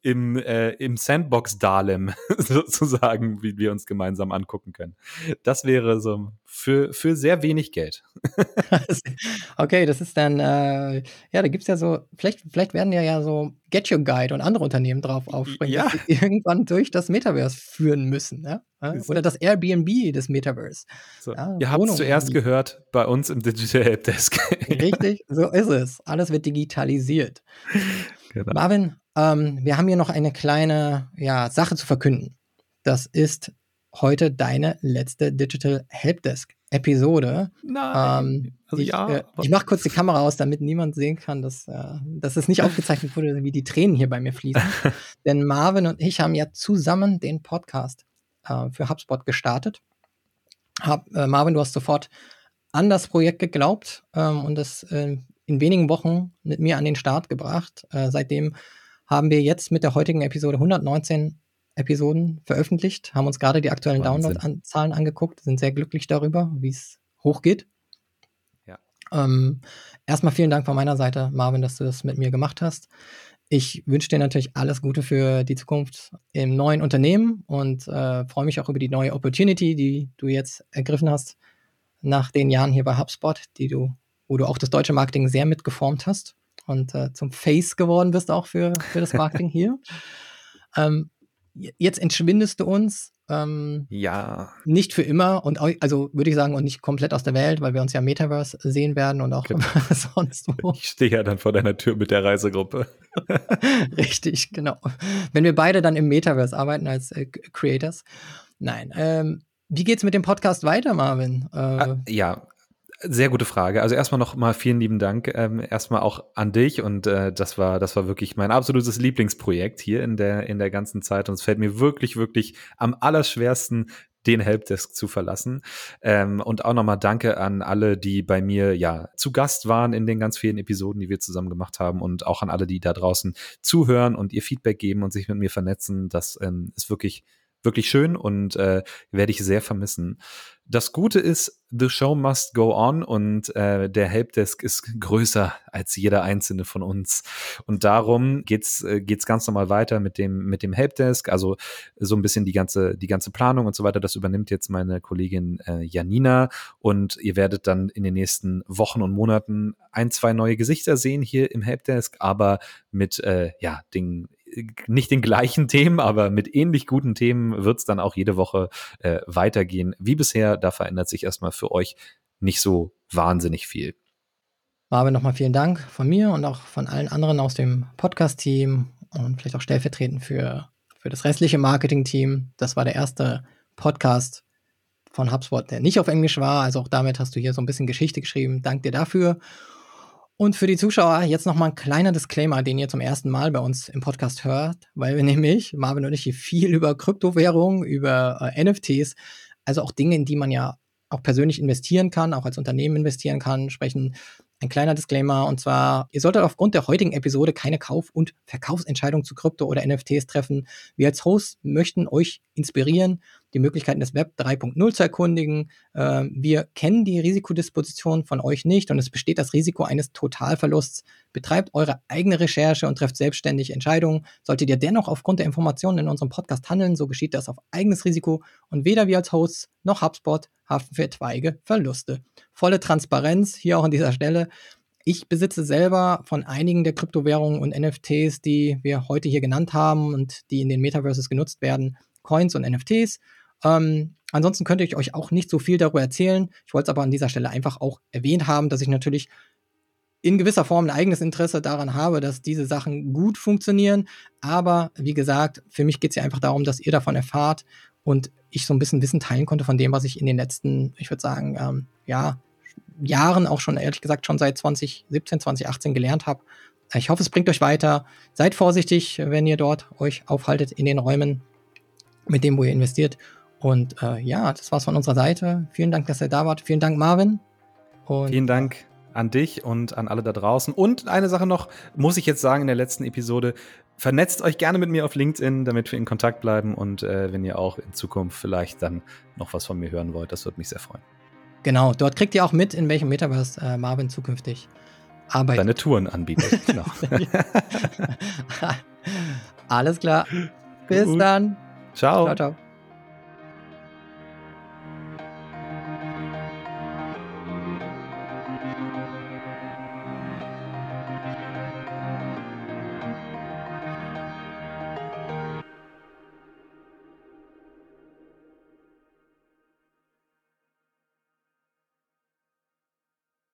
im, äh, im Sandbox Dahlem sozusagen, wie wir uns gemeinsam angucken können. Das wäre so für, für sehr wenig Geld. okay, das ist dann, äh, ja, da gibt es ja so, vielleicht, vielleicht werden ja ja so Get Your Guide und andere Unternehmen drauf aufspringen, ja. dass sie irgendwann durch das Metaverse führen müssen. Ja? Oder das Airbnb des Metaverse. So. Ja, Ihr habt es zuerst gehört bei uns im Digital Helpdesk. Richtig, so ist es. Alles wird digitalisiert. Genau. Marvin, ähm, wir haben hier noch eine kleine ja, Sache zu verkünden. Das ist heute deine letzte Digital Helpdesk Episode. Nein. Ähm, also ich, ja, äh, ich mache kurz die Kamera aus, damit niemand sehen kann, dass, äh, dass es nicht aufgezeichnet wurde, wie die Tränen hier bei mir fließen. Denn Marvin und ich haben ja zusammen den Podcast äh, für HubSpot gestartet. Hab, äh, Marvin, du hast sofort an das Projekt geglaubt ähm, und das äh, in wenigen Wochen mit mir an den Start gebracht. Äh, seitdem haben wir jetzt mit der heutigen Episode 119 Episoden veröffentlicht, haben uns gerade die aktuellen Download-Zahlen angeguckt, sind sehr glücklich darüber, wie es hochgeht. Ja. Ähm, erstmal vielen Dank von meiner Seite, Marvin, dass du das mit mir gemacht hast. Ich wünsche dir natürlich alles Gute für die Zukunft im neuen Unternehmen und äh, freue mich auch über die neue Opportunity, die du jetzt ergriffen hast nach den Jahren hier bei HubSpot, die du, wo du auch das deutsche Marketing sehr mitgeformt hast und äh, zum Face geworden bist auch für, für das Marketing hier. Ähm, jetzt entschwindest du uns. Ähm, ja. Nicht für immer und auch, also würde ich sagen, und nicht komplett aus der Welt, weil wir uns ja Metaverse sehen werden und auch genau. sonst wo. Ich stehe ja dann vor deiner Tür mit der Reisegruppe. Richtig, genau. Wenn wir beide dann im Metaverse arbeiten als äh, Creators. Nein. Ähm, wie geht's mit dem Podcast weiter, Marvin? Äh, ah, ja, sehr gute Frage. Also erstmal noch mal vielen lieben Dank. Ähm, erstmal auch an dich und äh, das war das war wirklich mein absolutes Lieblingsprojekt hier in der in der ganzen Zeit und es fällt mir wirklich wirklich am allerschwersten den Helpdesk zu verlassen. Ähm, und auch nochmal Danke an alle, die bei mir ja zu Gast waren in den ganz vielen Episoden, die wir zusammen gemacht haben und auch an alle, die da draußen zuhören und ihr Feedback geben und sich mit mir vernetzen. Das ähm, ist wirklich wirklich schön und äh, werde ich sehr vermissen. Das Gute ist, the show must go on und äh, der Helpdesk ist größer als jeder einzelne von uns. Und darum geht's äh, geht's ganz normal weiter mit dem mit dem Helpdesk. Also so ein bisschen die ganze die ganze Planung und so weiter. Das übernimmt jetzt meine Kollegin äh, Janina und ihr werdet dann in den nächsten Wochen und Monaten ein zwei neue Gesichter sehen hier im Helpdesk, aber mit äh, ja den nicht den gleichen Themen, aber mit ähnlich guten Themen wird es dann auch jede Woche äh, weitergehen. Wie bisher, da verändert sich erstmal für euch nicht so wahnsinnig viel. Marvin, nochmal vielen Dank von mir und auch von allen anderen aus dem Podcast-Team und vielleicht auch stellvertretend für, für das restliche Marketing-Team. Das war der erste Podcast von HubSpot, der nicht auf Englisch war. Also auch damit hast du hier so ein bisschen Geschichte geschrieben. Dank dir dafür. Und für die Zuschauer jetzt nochmal ein kleiner Disclaimer, den ihr zum ersten Mal bei uns im Podcast hört, weil wir nämlich, Marvin und ich, hier viel über Kryptowährungen, über äh, NFTs, also auch Dinge, in die man ja auch persönlich investieren kann, auch als Unternehmen investieren kann, sprechen. Ein kleiner Disclaimer und zwar, ihr solltet aufgrund der heutigen Episode keine Kauf- und Verkaufsentscheidung zu Krypto oder NFTs treffen. Wir als Host möchten euch inspirieren, die Möglichkeiten des Web 3.0 zu erkundigen. Äh, wir kennen die Risikodisposition von euch nicht und es besteht das Risiko eines Totalverlusts. Betreibt eure eigene Recherche und trefft selbstständig Entscheidungen. Solltet ihr dennoch aufgrund der Informationen in unserem Podcast handeln, so geschieht das auf eigenes Risiko und weder wir als Hosts noch HubSpot haften für etwaige Verluste. Volle Transparenz hier auch an dieser Stelle. Ich besitze selber von einigen der Kryptowährungen und NFTs, die wir heute hier genannt haben und die in den Metaverses genutzt werden, Coins und NFTs. Ähm, ansonsten könnte ich euch auch nicht so viel darüber erzählen. Ich wollte es aber an dieser Stelle einfach auch erwähnt haben, dass ich natürlich in gewisser Form ein eigenes Interesse daran habe, dass diese Sachen gut funktionieren. Aber wie gesagt, für mich geht es ja einfach darum, dass ihr davon erfahrt und ich so ein bisschen Wissen teilen konnte von dem, was ich in den letzten, ich würde sagen, ähm, ja, Jahren, auch schon ehrlich gesagt schon seit 2017, 2018 gelernt habe. Ich hoffe, es bringt euch weiter. Seid vorsichtig, wenn ihr dort euch aufhaltet in den Räumen, mit dem, wo ihr investiert. Und äh, ja, das war's von unserer Seite. Vielen Dank, dass ihr da wart. Vielen Dank, Marvin. Und Vielen Dank an dich und an alle da draußen. Und eine Sache noch, muss ich jetzt sagen in der letzten Episode, vernetzt euch gerne mit mir auf LinkedIn, damit wir in Kontakt bleiben und äh, wenn ihr auch in Zukunft vielleicht dann noch was von mir hören wollt, das würde mich sehr freuen. Genau, dort kriegt ihr auch mit, in welchem Metaverse äh, Marvin zukünftig arbeitet. Seine Touren anbietet, genau. Alles klar. Bis Gut. dann. Ciao. Ciao, ciao.